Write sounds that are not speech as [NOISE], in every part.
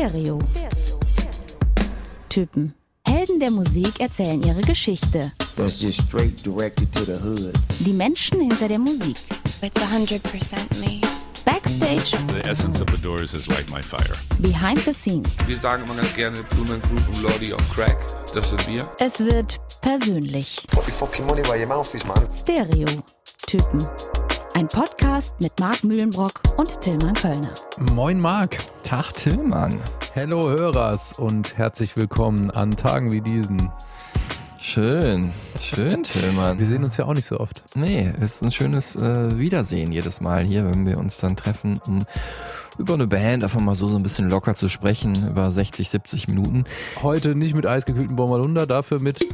Stereo. Typen. Helden der Musik erzählen ihre Geschichte. That's just straight directed to the hood. Die Menschen hinter der Musik. It's 100% me. Backstage, The essence of the Doors is like my fire. behind the scenes. Wir sagen immer ganz gerne Blumen Group und Lordy on Crack. Das sind wir. Es wird persönlich. Put your fucking money where your mouth is, man. Stereo. Typen. Ein Podcast mit Marc Mühlenbrock und Tillmann Kölner. Moin Marc. Tag Tillmann. Hello Hörers und herzlich willkommen an Tagen wie diesen. Schön, schön Tillmann. Wir sehen uns ja auch nicht so oft. Nee, es ist ein schönes äh, Wiedersehen jedes Mal hier, wenn wir uns dann treffen, um über eine Band einfach mal so, so ein bisschen locker zu sprechen, über 60, 70 Minuten. Heute nicht mit eisgekühlten Bommerlunder, dafür mit.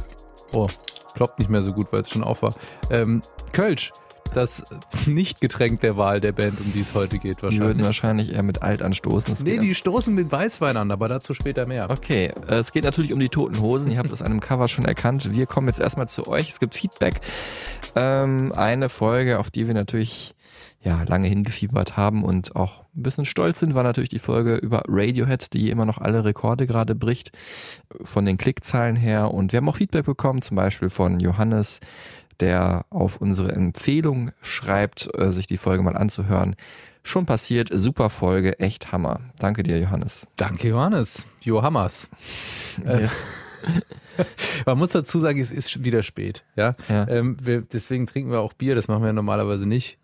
Oh, ploppt nicht mehr so gut, weil es schon auf war. Ähm, Kölsch. Das Nicht-Getränk der Wahl der Band, um die es heute geht, Die würden wahrscheinlich. wahrscheinlich eher mit Alt anstoßen. Es Nee, die stoßen mit Weißwein an, aber dazu später mehr. Okay, äh, es geht natürlich um die toten Hosen. Ihr habt es an einem Cover schon erkannt. Wir kommen jetzt erstmal zu euch. Es gibt Feedback. Ähm, eine Folge, auf die wir natürlich ja, lange hingefiebert haben und auch ein bisschen stolz sind, war natürlich die Folge über Radiohead, die immer noch alle Rekorde gerade bricht, von den Klickzahlen her. Und wir haben auch Feedback bekommen, zum Beispiel von Johannes, der auf unsere Empfehlung schreibt, äh, sich die Folge mal anzuhören. Schon passiert, super Folge, echt Hammer. Danke dir, Johannes. Danke, Johannes. Johammers. Äh, Yes. [LAUGHS] Man muss dazu sagen, es ist wieder spät. Ja? Ja. Ähm, wir, deswegen trinken wir auch Bier, das machen wir normalerweise nicht.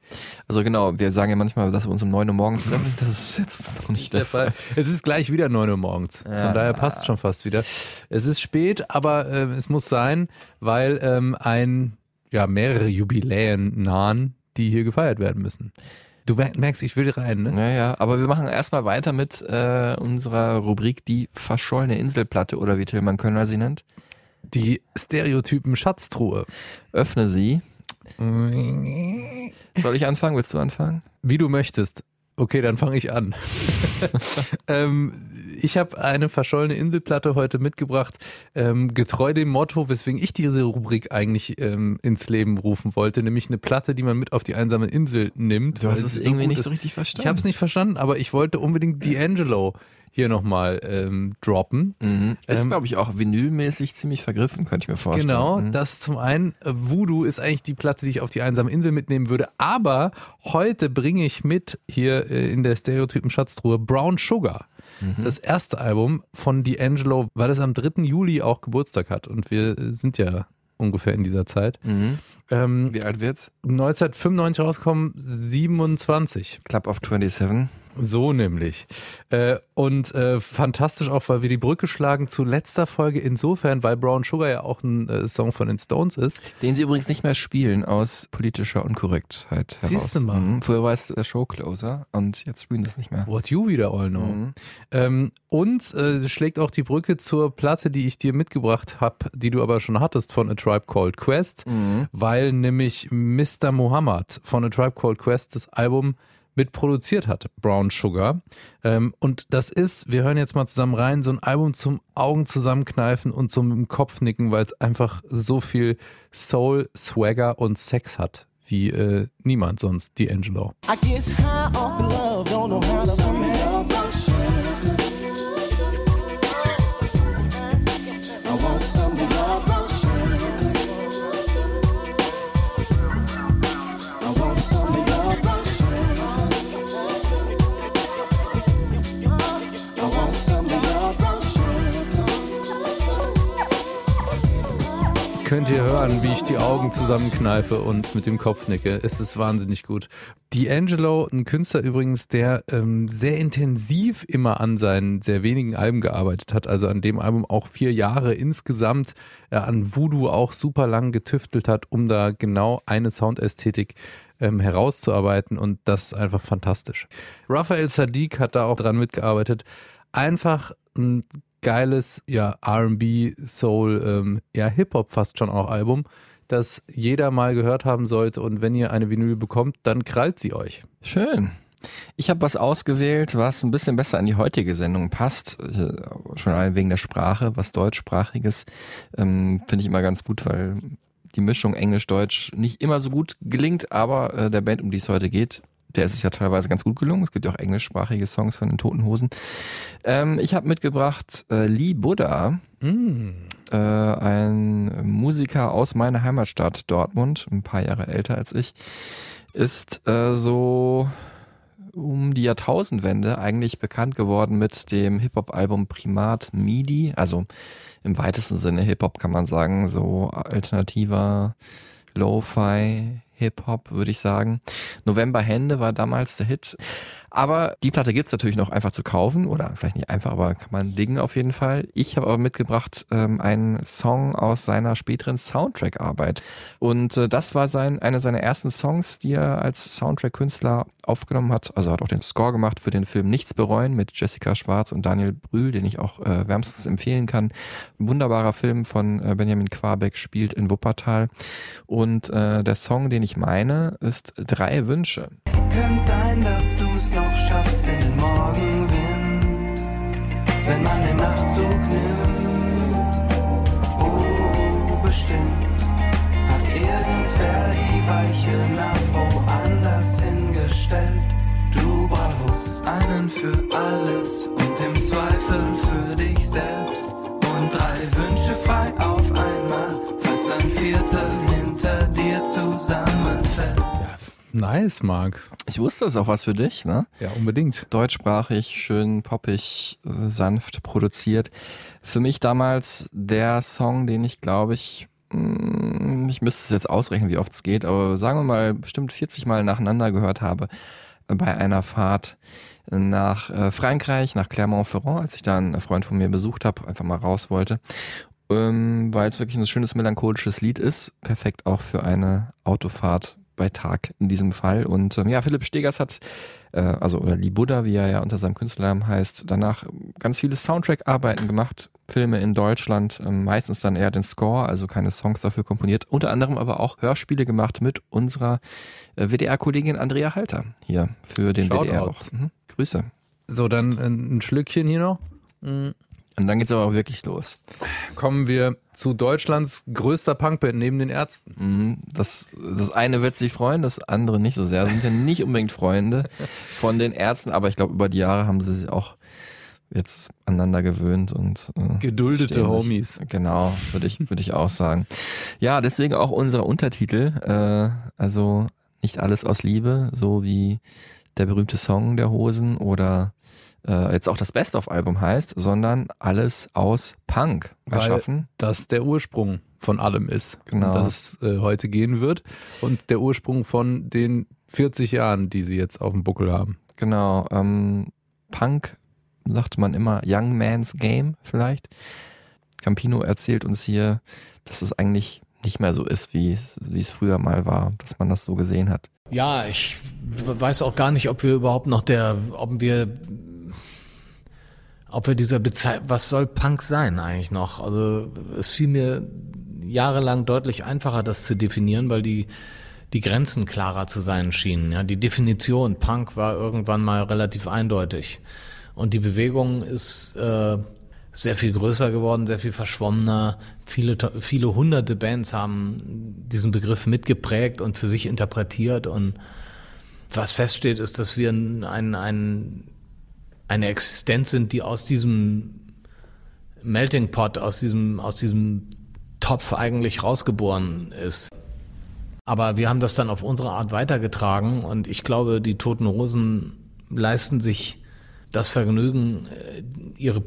Also genau, wir sagen ja manchmal, dass wir uns um 9 Uhr morgens treffen. Das ist jetzt noch nicht der, Fall. Es ist gleich wieder 9 Uhr morgens. Ja. Von daher passt schon fast wieder. Es ist spät, aber äh, es muss sein, weil ähm, ein, ja, mehrere Jubiläen nahen, die hier gefeiert werden müssen. Du mer- merkst, ich will rein, ne? Naja, aber wir machen erstmal weiter mit äh, unserer Rubrik die verschollene Inselplatte oder wie Tillmann Könner sie nennt. Die Stereotypen Schatztruhe. Öffne sie. Soll ich anfangen? Willst du anfangen? Wie du möchtest. Okay, dann fange ich an. [LAUGHS] ähm, ich habe eine verschollene Inselplatte heute mitgebracht, ähm, getreu dem Motto, weswegen ich diese Rubrik eigentlich ähm, ins Leben rufen wollte, nämlich eine Platte, die man mit auf die einsame Insel nimmt. Du hast es irgendwie gut nicht so richtig verstanden. Ich habe es nicht verstanden, aber ich wollte unbedingt D'Angelo hier nochmal ähm, droppen. Mhm. Ist, Ähm, glaube ich, auch vinylmäßig ziemlich vergriffen, könnte ich mir vorstellen. Genau, Mhm. das zum einen. Voodoo ist eigentlich die Platte, die ich auf die einsame Insel mitnehmen würde. Aber heute bringe ich mit hier äh, in der Stereotypen Schatztruhe Brown Sugar. Mhm. Das erste Album von D'Angelo, weil es am 3. Juli auch Geburtstag hat. Und wir sind ja ungefähr in dieser Zeit. Mhm. Ähm, Wie alt wird's? 1995 rauskommen, 27. Club of 27. So nämlich. Äh, und äh, fantastisch auch, weil wir die Brücke schlagen zu letzter Folge insofern, weil Brown Sugar ja auch ein äh, Song von den Stones ist. Den sie übrigens nicht mehr spielen aus politischer Unkorrektheit heraus. Siehst du mal. Mhm. Früher war es der Showcloser und jetzt spielen das nicht mehr. What you wieder all know. Mhm. Ähm, und äh, schlägt auch die Brücke zur Platte, die ich dir mitgebracht habe, die du aber schon hattest von A Tribe Called Quest, Mhm. weil nämlich Mr. Muhammad von A Tribe Called Quest das Album mitproduziert hat, Brown Sugar. Ähm, und das ist, wir hören jetzt mal zusammen rein, so ein Album zum Augen zusammenkneifen und zum im Kopf nicken, weil es einfach so viel Soul, Swagger und Sex hat, wie äh, niemand sonst, D'Angelo. I guess high off love, don't know how to Könnt ihr hören, wie ich die Augen zusammenkneife und mit dem Kopf nicke. Es ist wahnsinnig gut. D'Angelo, ein Künstler übrigens, der ähm, sehr intensiv immer an seinen sehr wenigen Alben gearbeitet hat. Also an dem Album auch vier Jahre insgesamt äh, an Voodoo auch super lang getüftelt hat, um da genau eine Soundästhetik ähm, herauszuarbeiten. Und das ist einfach fantastisch. Raphael Sadiq hat da auch dran mitgearbeitet. Einfach ein geiles, ja, RB, Soul, ähm, ja, Hip-Hop fast schon auch Album, das jeder mal gehört haben sollte. Und wenn ihr eine Vinyl bekommt, dann krallt sie euch. Schön. Ich habe was ausgewählt, was ein bisschen besser an die heutige Sendung passt. Äh, Schon allein wegen der Sprache, was deutschsprachiges. Ähm, Finde ich immer ganz gut, weil die Mischung Englisch-Deutsch nicht immer so gut gelingt, aber äh, der Band, um die es heute geht, der ist es ja teilweise ganz gut gelungen. Es gibt ja auch englischsprachige Songs von den Toten Hosen. Ähm, ich habe mitgebracht äh, Lee Buddha, Mm. äh, ein Musiker aus meiner Heimatstadt Dortmund, ein paar Jahre älter als ich, ist äh, so um die Jahrtausendwende eigentlich bekannt geworden mit dem Hip-Hop-Album Primat MIDI, also im weitesten Sinne Hip-Hop kann man sagen, so alternativer Lo-Fi Hip-Hop, würde ich sagen. November Hände war damals der Hit. Aber die Platte gibt's natürlich noch einfach zu kaufen oder vielleicht nicht einfach, aber kann man dingen auf jeden Fall. Ich habe aber mitgebracht ähm, einen Song aus seiner späteren Soundtrack-Arbeit. Und äh, das war sein, einer seiner ersten Songs, die er als Soundtrack-Künstler aufgenommen hat. Also hat auch den Score gemacht für den Film Nichts bereuen mit Jessica Schwarz und Daniel Brühl, den ich auch äh, wärmstens empfehlen kann. Ein wunderbarer Film von äh, Benjamin Quabeck, spielt in Wuppertal. Und äh, der Song, den ich meine, ist Drei Wünsche. Könnte sein, dass du's noch schaffst in den Morgenwind, wenn man den Nachtzug nimmt. Oh, bestimmt hat irgendwer die Weiche nach woanders hingestellt. Du brauchst einen für alles und im Zweifel für dich selbst. Nice, Marc. Ich wusste, das ist auch was für dich, ne? Ja, unbedingt. deutschsprachig, schön poppig, sanft produziert. Für mich damals der Song, den ich glaube ich, mm, ich müsste es jetzt ausrechnen, wie oft es geht, aber sagen wir mal bestimmt 40 Mal nacheinander gehört habe äh, bei einer Fahrt nach äh, Frankreich, nach Clermont-Ferrand, als ich da einen Freund von mir besucht habe, einfach mal raus wollte. Ähm, weil es wirklich ein schönes melancholisches Lied ist, perfekt auch für eine Autofahrt bei Tag in diesem Fall. Und ähm, ja, Philipp Stegers hat, äh, also oder Lee Buddha, wie er ja unter seinem Künstlernamen heißt, danach ganz viele Soundtrack-Arbeiten gemacht, Filme in Deutschland, ähm, meistens dann eher den Score, also keine Songs dafür komponiert, unter anderem aber auch Hörspiele gemacht mit unserer äh, WDR-Kollegin Andrea Halter hier für den WDR auch. Shoutouts. Mhm. Grüße. So, dann ein ein Schlückchen hier noch. Und dann geht's aber auch wirklich los. Kommen wir zu Deutschlands größter Punkband neben den Ärzten. Mhm. Das, das eine wird sich freuen, das andere nicht so sehr. Sind ja nicht unbedingt Freunde von den Ärzten, aber ich glaube, über die Jahre haben sie sich auch jetzt aneinander gewöhnt und äh, Geduldete sich- Homies. Genau, würde ich, würde ich auch sagen. Ja, deswegen auch unser Untertitel, äh, also nicht alles aus Liebe, so wie der berühmte Song der Hosen oder äh, jetzt auch das Best-of-Album heißt, sondern alles aus Punk Weil- erschaffen. Das der Ursprung von allem ist. Genau. Dass es äh, heute gehen wird. Und der Ursprung von den 40 Jahren, die sie jetzt auf dem Buckel haben. Genau, ähm, Punk sagte man immer Young Man's Game vielleicht. Campino erzählt uns hier, dass es eigentlich nicht mehr so ist, wie es früher mal war, dass man das so gesehen hat. Ja, ich weiß auch gar nicht, ob wir überhaupt noch der, ob wir, ob wir dieser Bezeichnung, was soll Punk sein eigentlich noch? Also es fiel mir jahrelang deutlich einfacher, das zu definieren, weil die die Grenzen klarer zu sein schienen. Ja, die Definition Punk war irgendwann mal relativ eindeutig und die Bewegung ist äh, sehr viel größer geworden, sehr viel verschwommener. Viele, viele hunderte Bands haben diesen Begriff mitgeprägt und für sich interpretiert. Und was feststeht, ist, dass wir ein, ein, ein, eine Existenz sind, die aus diesem Melting Pot, aus diesem, aus diesem Topf eigentlich rausgeboren ist. Aber wir haben das dann auf unsere Art weitergetragen und ich glaube, die Toten Hosen leisten sich das Vergnügen, äh, ihre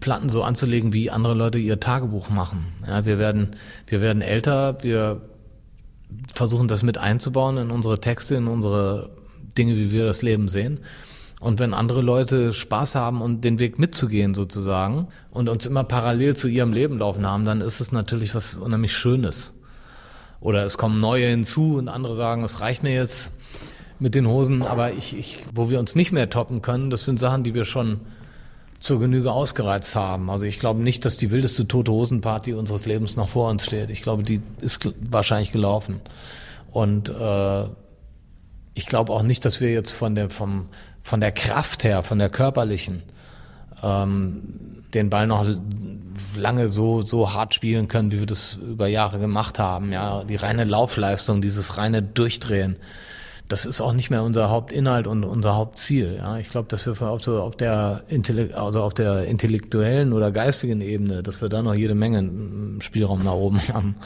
Platten so anzulegen, wie andere Leute ihr Tagebuch machen. Ja, wir werden, wir werden älter, wir versuchen das mit einzubauen in unsere Texte, in unsere Dinge, wie wir das Leben sehen. Und wenn andere Leute Spaß haben und den Weg mitzugehen sozusagen und uns immer parallel zu ihrem Leben laufen haben, dann ist es natürlich was unheimlich Schönes. Oder es kommen neue hinzu und andere sagen, es reicht mir jetzt mit den Hosen, aber ich, ich, wo wir uns nicht mehr toppen können, das sind Sachen, die wir schon zur Genüge ausgereizt haben. Also ich glaube nicht, dass die wildeste tote Hosenparty unseres Lebens noch vor uns steht. Ich glaube, die ist wahrscheinlich gelaufen. Und äh, ich glaube auch nicht, dass wir jetzt von der, vom, von der Kraft her, von der körperlichen, ähm, den Ball noch lange so, so hart spielen können, wie wir das über Jahre gemacht haben. Ja, die reine Laufleistung, dieses reine Durchdrehen, das ist auch nicht mehr unser Hauptinhalt und unser Hauptziel. Ja, ich glaube, dass wir auf, so, auf der also auf der intellektuellen oder geistigen Ebene, dass wir da noch jede Menge Spielraum nach oben [LAUGHS] haben.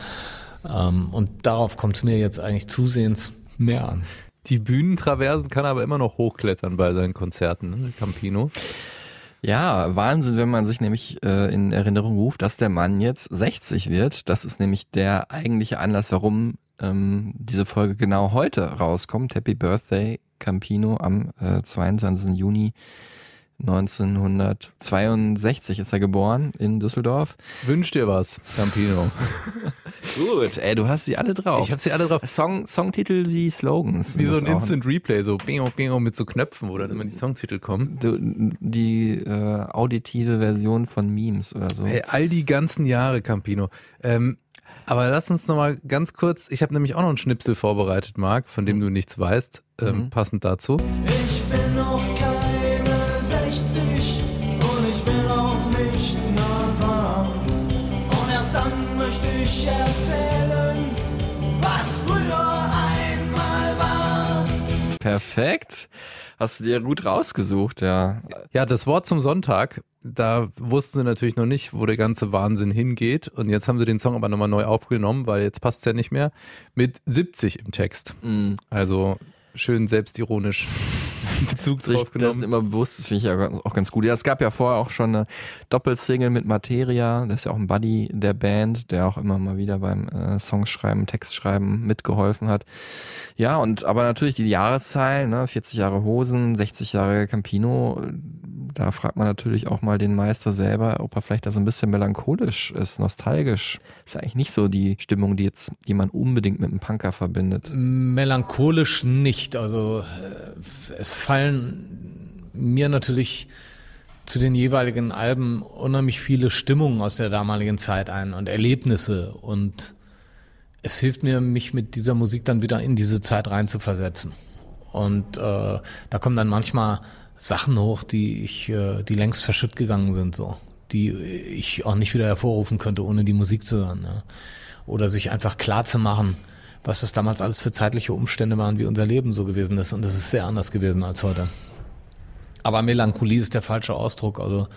Ähm, und darauf kommt es mir jetzt eigentlich zusehends mehr an. Die Bühnentraversen kann er aber immer noch hochklettern bei seinen Konzerten, ne? Campino. Ja, Wahnsinn, wenn man sich nämlich äh, in Erinnerung ruft, dass der Mann jetzt 60 wird. Das ist nämlich der eigentliche Anlass, warum ähm, diese Folge genau heute rauskommt. Happy Birthday Campino am äh, 22. Juni 1962 ist er geboren in Düsseldorf. Wünsch dir was, Campino. [LAUGHS] Gut, ey, du hast sie alle drauf. Ich habe sie alle drauf. Song, Songtitel wie Slogans. Wie so ein Instant Replay, so bingo, bingo mit so Knöpfen, wo dann immer die Songtitel kommen. Du, die äh, auditive Version von Memes oder so. Hey, all die ganzen Jahre, Campino. Ähm, aber lass uns nochmal ganz kurz, ich habe nämlich auch noch einen Schnipsel vorbereitet, Marc, von dem du nichts weißt, ähm, Mhm. passend dazu. Ich bin Perfekt. Hast du dir gut rausgesucht, ja. Ja, das Wort zum Sonntag, da wussten sie natürlich noch nicht, wo der ganze Wahnsinn hingeht. Und jetzt haben sie den Song aber nochmal neu aufgenommen, weil jetzt passt es ja nicht mehr. Mit 70 im Text. Mhm. Also schön selbstironisch [LAUGHS] Bezug Sich drauf genommen. immer bewusst ist, finde ich ja auch ganz gut. Ja, es gab ja vorher auch schon eine Doppelsingle mit Materia. Das ist ja auch ein Buddy der Band, der auch immer mal wieder beim äh, Songschreiben, Textschreiben mitgeholfen hat. Ja, und aber natürlich die Jahreszahlen, ne, 40 Jahre Hosen, 60 Jahre Campino, da fragt man natürlich auch mal den Meister selber, ob er vielleicht da so ein bisschen melancholisch ist, nostalgisch. Ist ja eigentlich nicht so die Stimmung, die jetzt, die man unbedingt mit einem Punker verbindet. Melancholisch nicht. Also äh, es fallen mir natürlich zu den jeweiligen Alben unheimlich viele Stimmungen aus der damaligen Zeit ein und Erlebnisse und es hilft mir, mich mit dieser Musik dann wieder in diese Zeit reinzuversetzen. Und äh, da kommen dann manchmal Sachen hoch, die ich, äh, die längst verschütt gegangen sind, so, die ich auch nicht wieder hervorrufen könnte, ohne die Musik zu hören. Ja. Oder sich einfach klar zu machen, was das damals alles für zeitliche Umstände waren, wie unser Leben so gewesen ist. Und das ist sehr anders gewesen als heute. Aber Melancholie ist der falsche Ausdruck. Also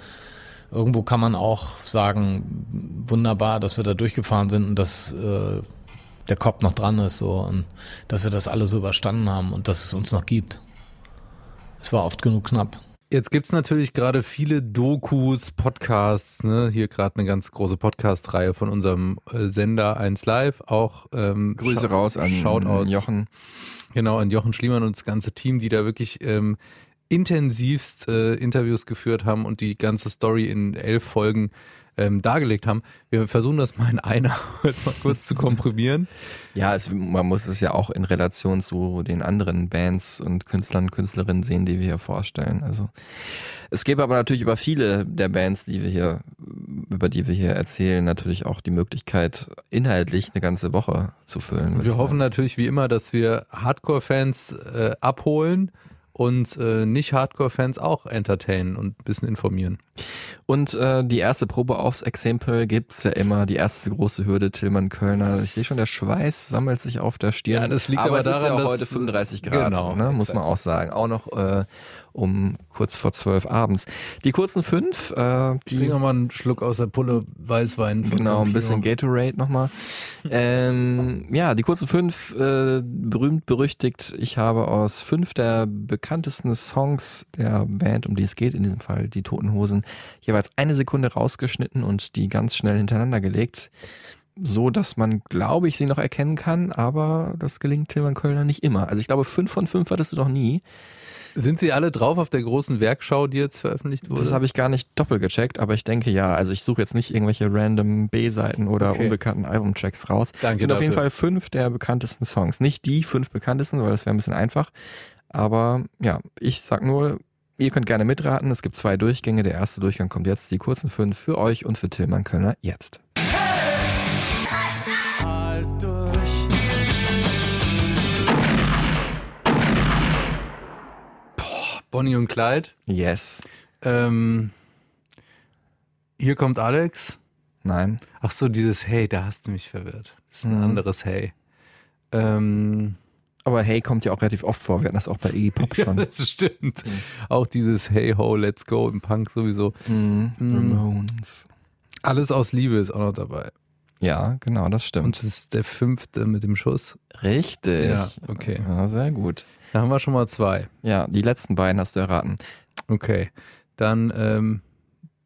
irgendwo kann man auch sagen, wunderbar, dass wir da durchgefahren sind und dass äh, der Kopf noch dran ist so und dass wir das alle so überstanden haben und dass es uns noch gibt. Es war oft genug knapp. Jetzt gibt's natürlich gerade viele Dokus, Podcasts, ne? hier gerade eine ganz große Podcast-Reihe von unserem äh, Sender 1 Live, auch ähm, Grüße Schau- raus an Shoutouts. Jochen. Genau, an Jochen Schliemann und das ganze Team, die da wirklich ähm, intensivst äh, Interviews geführt haben und die ganze Story in elf Folgen ähm, dargelegt haben. Wir versuchen das mal in einer heute [LAUGHS] mal kurz zu komprimieren. Ja, es, man muss es ja auch in Relation zu den anderen Bands und Künstlern und Künstlerinnen sehen, die wir hier vorstellen. Also es gäbe aber natürlich über viele der Bands, die wir hier, über die wir hier erzählen, natürlich auch die Möglichkeit, inhaltlich eine ganze Woche zu füllen. Wir hoffen natürlich wie immer, dass wir Hardcore-Fans äh, abholen und äh, nicht Hardcore-Fans auch entertainen und ein bisschen informieren. Und äh, die erste Probe aufs Exempel gibt's ja immer, die erste große Hürde Tillmann Kölner. Ich sehe schon, der Schweiß sammelt sich auf der Stirn. Ja, das liegt aber, aber es ist ja daran, auch heute 35 Grad, Genau, ne, muss man auch sagen. Auch noch äh, um kurz vor zwölf abends. Die kurzen fünf, äh, Ich trinke die, nochmal einen Schluck aus der Pulle Weißwein. genau, ein bisschen Gatorade nochmal. ähm, ja, die kurzen fünf, äh, berühmt, berüchtigt. Ich habe aus fünf der bekanntesten Songs der Band, um die es geht, in diesem Fall die Toten Hosen, jeweils eine Sekunde rausgeschnitten und die ganz schnell hintereinander gelegt. So, dass man, glaube ich, sie noch erkennen kann, aber das gelingt Tilman Kölner nicht immer. Also ich glaube, fünf von fünf hattest du noch nie. Sind sie alle drauf auf der großen Werkschau, die jetzt veröffentlicht wurde? Das habe ich gar nicht doppelt gecheckt, aber ich denke ja. Also ich suche jetzt nicht irgendwelche random B-Seiten oder Okay. unbekannten Albumtracks raus. Danke sind auf jeden dafür. Fall fünf der bekanntesten Songs. Nicht die fünf bekanntesten, weil das wäre ein bisschen einfach. Aber ja, ich sag nur, ihr könnt gerne mitraten. Es gibt zwei Durchgänge. Der erste Durchgang kommt jetzt. Die kurzen fünf für euch und für Tillmann Kölner jetzt. Bonnie und Clyde. Yes. Ähm, hier kommt Alex. Nein. Ach so, dieses Hey, da hast du mich verwirrt. Das ist ein Mhm. anderes Hey. Ähm, Aber Hey kommt ja auch relativ oft vor. Wir hatten das auch bei Iggy Pop [LAUGHS] schon. das stimmt. Auch dieses Hey Ho, Let's Go im Punk sowieso. Mhm. Mhm. Ramones. Alles aus Liebe ist auch noch dabei. Ja, genau, das Und stimmt. das ist der fünfte mit dem Schuss. Richtig. Ja, okay. Ja, sehr gut. Da haben wir schon mal zwei. Ja, die letzten beiden hast du erraten. Okay. Dann ähm,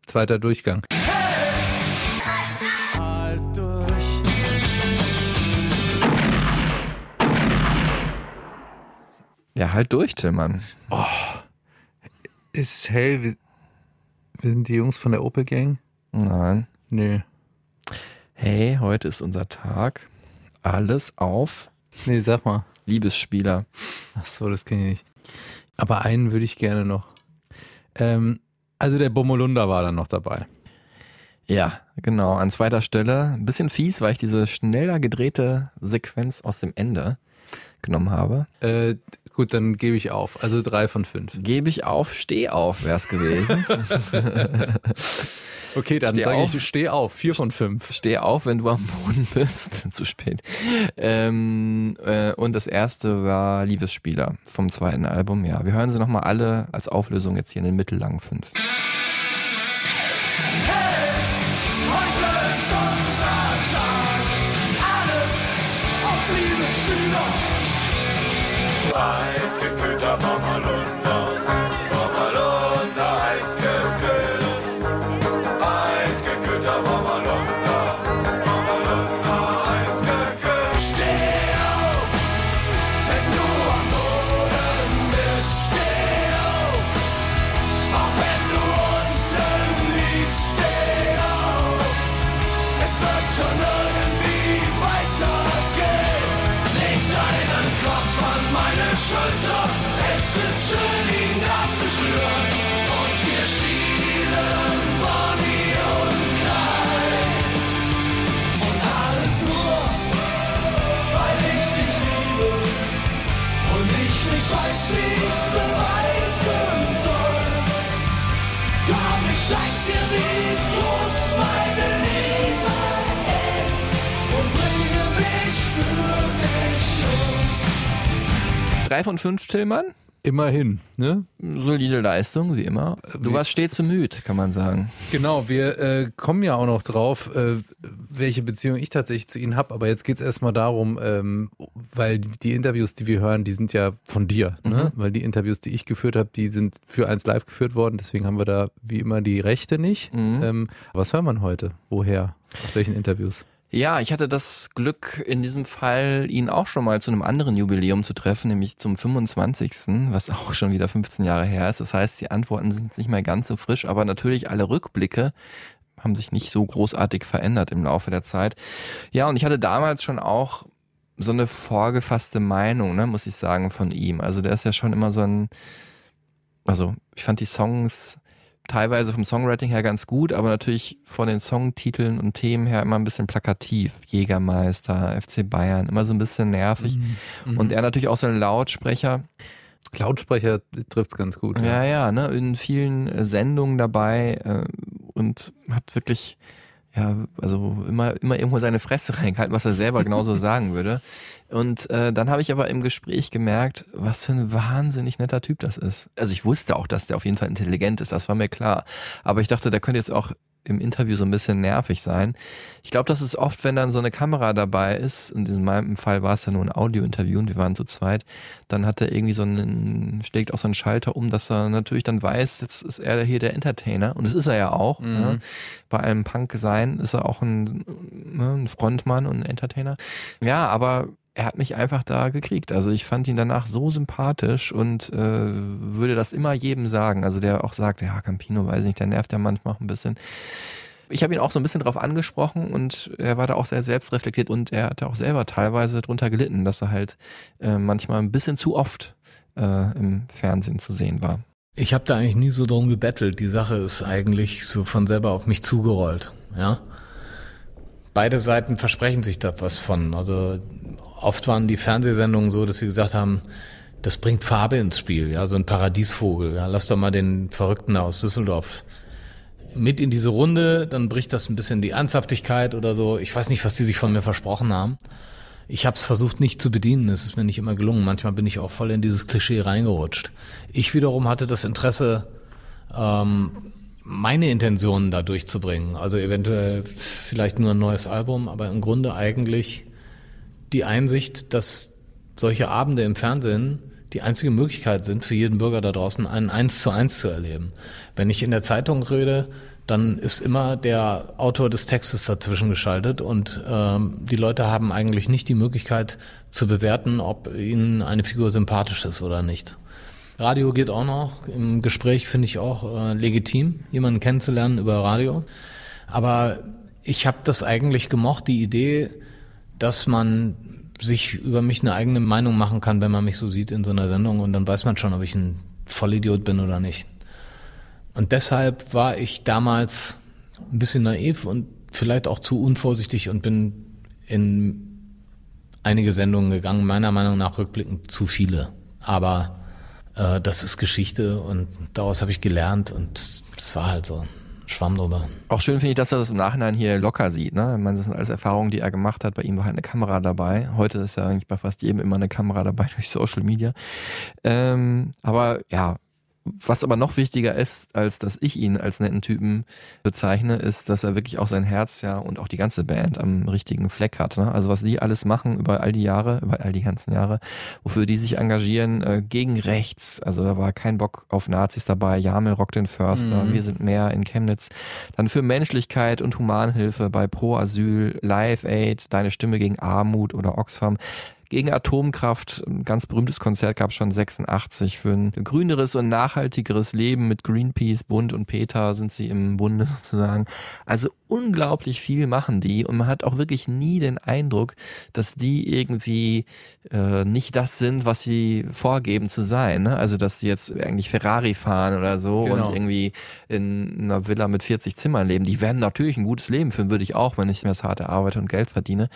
zweiter Durchgang. Halt durch. Ja, halt durch, Tillmann. Ist hell. Wir, wir sind die Jungs von der Opel Gang? Nein. Nee. Hey, heute ist unser Tag. Alles auf Nee, sag mal. Liebesspieler. Ach so, das kenne ich nicht. Aber einen würde ich gerne noch. Ähm, also der Bomolunda war dann noch dabei. Ja, genau. An zweiter Stelle. Ein bisschen fies, weil ich diese schneller gedrehte Sequenz aus dem Ende genommen habe. Äh, gut, dann gebe ich auf. Also drei von fünf. Gebe ich auf, steh auf, wär's gewesen. [LAUGHS] Okay, dann sage ich, steh auf. Vier von fünf. steh auf, wenn du am Boden bist. [LAUGHS] Zu spät. Ähm, äh, und das erste war Liebesspieler vom zweiten Album. Ja, wir hören sie nochmal alle als Auflösung jetzt hier in den mittellangen fünf. Drei von fünf, Tillmann. Immerhin, ne? Solide Leistung, wie immer. Du Wie- warst stets bemüht, kann man sagen. Genau, wir äh, kommen ja auch noch drauf, äh, welche Beziehung ich tatsächlich zu Ihnen habe. Aber jetzt geht es erstmal darum, ähm, weil die Interviews, die wir hören, die sind ja von dir. Ne? Weil die Interviews, die ich geführt habe, die sind für eins live geführt worden. Deswegen haben wir da wie immer die Rechte nicht. Mhm. Ähm, was hört man heute? Woher? Aus welchen Interviews? Ja, ich hatte das Glück, in diesem Fall ihn auch schon mal zu einem anderen Jubiläum zu treffen, nämlich zum 25., was auch schon wieder 15 Jahre her ist. Das heißt, die Antworten sind nicht mehr ganz so frisch, aber natürlich alle Rückblicke haben sich nicht so großartig verändert im Laufe der Zeit. Ja, und ich hatte damals schon auch so eine vorgefasste Meinung, ne, muss ich sagen, von ihm. Also der ist ja schon immer so ein, also ich fand die Songs teilweise vom Songwriting her ganz gut, aber natürlich von den Songtiteln und Themen her immer ein bisschen plakativ. Jägermeister, FC Bayern, immer so ein bisschen nervig. Mhm. Und er natürlich auch so ein Lautsprecher. Lautsprecher trifft's ganz gut. Ja, ja, ne, in vielen äh, Sendungen dabei äh, und hat wirklich ja, also immer, immer irgendwo seine Fresse reingehalten, was er selber genauso [LAUGHS] sagen würde. Und äh, dann habe ich aber im Gespräch gemerkt, was für ein wahnsinnig netter Typ das ist. Also ich wusste auch, dass der auf jeden Fall intelligent ist, das war mir klar. Aber ich dachte, der könnte jetzt auch im Interview so ein bisschen nervig sein. Ich glaube, das ist oft, wenn dann so eine Kamera dabei ist, in diesem meinem Fall war es ja nur ein Audio-Interview und wir waren zu zweit, dann hat er irgendwie so einen, schlägt auch so einen Schalter um, dass er natürlich dann weiß, jetzt ist er hier der Entertainer und das ist er ja auch. Mhm. Ne? Bei einem Punk sein ist er auch ein, ne, ein Frontmann und ein Entertainer. Ja, aber er hat mich einfach da gekriegt. Also ich fand ihn danach so sympathisch und äh, würde das immer jedem sagen. Also der auch sagt, ja, Campino, weiß nicht, der nervt ja manchmal auch ein bisschen. Ich habe ihn auch so ein bisschen drauf angesprochen und er war da auch sehr selbstreflektiert und er hatte auch selber teilweise drunter gelitten, dass er halt äh, manchmal ein bisschen zu oft äh, im Fernsehen zu sehen war. Ich habe da eigentlich nie so drum gebettelt. Die Sache ist eigentlich so von selber auf mich zugerollt. Ja. Beide Seiten versprechen sich da was von. Also oft waren die Fernsehsendungen so, dass sie gesagt haben, das bringt Farbe ins Spiel, ja, so ein Paradiesvogel. Ja, lass doch mal den Verrückten aus Düsseldorf mit in diese Runde, dann bricht das ein bisschen die Ernsthaftigkeit oder so. Ich weiß nicht, was die sich von mir versprochen haben. ich habe es versucht nicht zu bedienen, es ist mir nicht immer gelungen. Manchmal bin ich auch voll in dieses Klischee reingerutscht. Ich wiederum hatte das Interesse, ähm, meine Intentionen da durchzubringen. Also eventuell vielleicht nur ein neues Album, aber im Grunde eigentlich die Einsicht, dass solche Abende im Fernsehen die einzige Möglichkeit sind für jeden Bürger da draußen, einen Eins zu eins zu erleben. Wenn ich in der Zeitung rede, dann ist immer der Autor des Textes dazwischen geschaltet und ähm, die Leute haben eigentlich nicht die Möglichkeit zu bewerten, ob ihnen eine Figur sympathisch ist oder nicht. Radio geht auch noch. Im Gespräch finde ich auch äh, legitim, jemanden kennenzulernen über Radio. Aber ich habe das eigentlich gemocht, die Idee, dass man sich über mich eine eigene Meinung machen kann, wenn man mich so sieht in so einer Sendung und dann weiß man schon, ob ich ein Vollidiot bin oder nicht. Und deshalb war ich damals ein bisschen naiv und vielleicht auch zu unvorsichtig und bin in einige Sendungen gegangen, meiner Meinung nach rückblickend zu viele. Aber äh, das ist Geschichte und daraus habe ich gelernt und es war halt so. Schwamm drüber. Auch schön finde ich, dass er das im Nachhinein hier locker sieht. Ne? Ich meine, das sind alles Erfahrungen, die er gemacht hat. Bei ihm war halt eine Kamera dabei. Heute ist ja eigentlich bei fast jedem immer eine Kamera dabei [LAUGHS] durch Social Media. Ähm, aber ja, was aber noch wichtiger ist, als dass ich ihn als netten Typen bezeichne, ist, dass er wirklich auch sein Herz ja und auch die ganze Band am richtigen Fleck hat. Ne? Also was die alles machen über all die Jahre, über all die ganzen Jahre, wofür die sich engagieren, äh, gegen rechts. Also da war kein Bock auf Nazis dabei. Jamel Rock den Förster, mhm. wir sind mehr in Chemnitz. Dann für Menschlichkeit und Humanhilfe bei Pro Asyl, Live Aid, Deine Stimme gegen Armut oder Oxfam gegen Atomkraft. Ein ganz berühmtes Konzert gab es schon 86 für ein grüneres und nachhaltigeres Leben mit Greenpeace, Bund und Peter sind sie im Bunde [LAUGHS] sozusagen. Also unglaublich viel machen die und man hat auch wirklich nie den Eindruck, dass die irgendwie äh, nicht das sind, was sie vorgeben zu sein. Ne? Also dass sie jetzt eigentlich Ferrari fahren oder so genau. und irgendwie in einer Villa mit 40 Zimmern leben. Die werden natürlich ein gutes Leben führen, würde ich auch, wenn ich mir das harte arbeite und Geld verdiene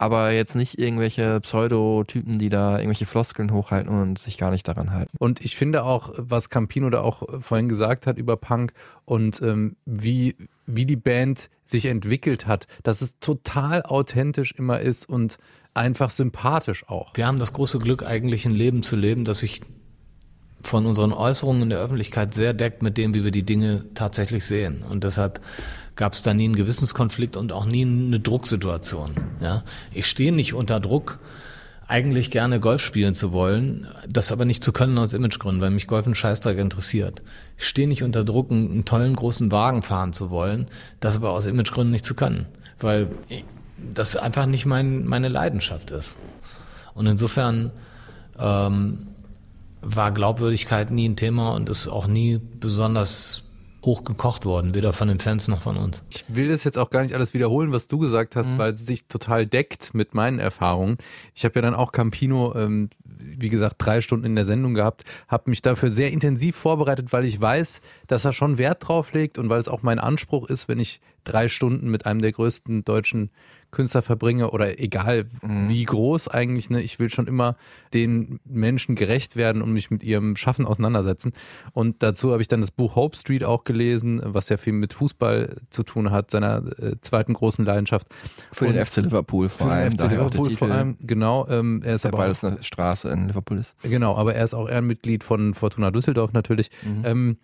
aber jetzt nicht irgendwelche Pseudotypen, die da irgendwelche Floskeln hochhalten und sich gar nicht daran halten. Und ich finde auch, was Campino da auch vorhin gesagt hat über Punk und ähm, wie, wie die Band sich entwickelt hat, dass es total authentisch immer ist und einfach sympathisch auch. Wir haben das große Glück, eigentlich ein Leben zu leben, das sich von unseren Äußerungen in der Öffentlichkeit sehr deckt mit dem, wie wir die Dinge tatsächlich sehen. Und deshalb gab es da nie einen Gewissenskonflikt und auch nie eine Drucksituation. Ja? Ich stehe nicht unter Druck, eigentlich gerne Golf spielen zu wollen, das aber nicht zu können aus Imagegründen, weil mich Golf ein Scheißdreck interessiert. Ich stehe nicht unter Druck, einen, tollen großen Wagen fahren zu wollen, das aber aus Imagegründen nicht zu können, weil das einfach nicht mein, meine Leidenschaft ist. Und insofern ähm, war Glaubwürdigkeit nie ein Thema und ist auch nie besonders hoch gekocht worden, weder von den Fans noch von uns. Ich will das jetzt auch gar nicht alles wiederholen, was du gesagt hast, mhm. weil es sich total deckt mit meinen Erfahrungen. Ich habe ja dann auch Campino, ähm, wie gesagt, drei Stunden in der Sendung gehabt, habe mich dafür sehr intensiv vorbereitet, weil ich weiß, dass er schon Wert drauf legt und weil es auch mein Anspruch ist, wenn ich drei Stunden mit einem der größten deutschen Künstler verbringe oder egal mhm. wie groß eigentlich, ne, ich will schon immer den Menschen gerecht werden und mich mit ihrem Schaffen auseinandersetzen. Und dazu habe ich dann das Buch Hope Street auch gelesen, was ja viel mit Fußball zu tun hat, seiner äh, zweiten großen Leidenschaft. Für und den FC Liverpool vor allem. FC Liverpool vor allem, genau. Ähm, er ist ja, aber weil es eine Straße in Liverpool ist. Genau, aber er ist auch Ehrenmitglied von Fortuna Düsseldorf natürlich. Mhm. Ähm,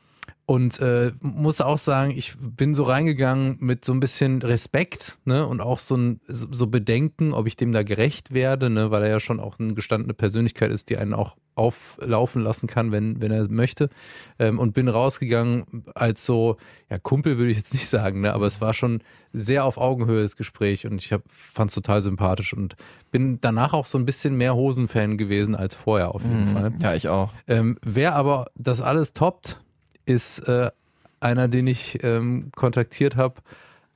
und äh, muss auch sagen, ich bin so reingegangen mit so ein bisschen Respekt ne? und auch so ein so Bedenken, ob ich dem da gerecht werde, ne? weil er ja schon auch eine gestandene Persönlichkeit ist, die einen auch auflaufen lassen kann, wenn, wenn er möchte. Ähm, und bin rausgegangen als so, ja, Kumpel würde ich jetzt nicht sagen, ne? aber es war schon sehr auf Augenhöhe das Gespräch und ich fand es total sympathisch und bin danach auch so ein bisschen mehr Hosen-Fan gewesen als vorher auf jeden mhm. Fall. Ja, ich auch. Ähm, wer aber das alles toppt, ist äh, einer, den ich ähm, kontaktiert habe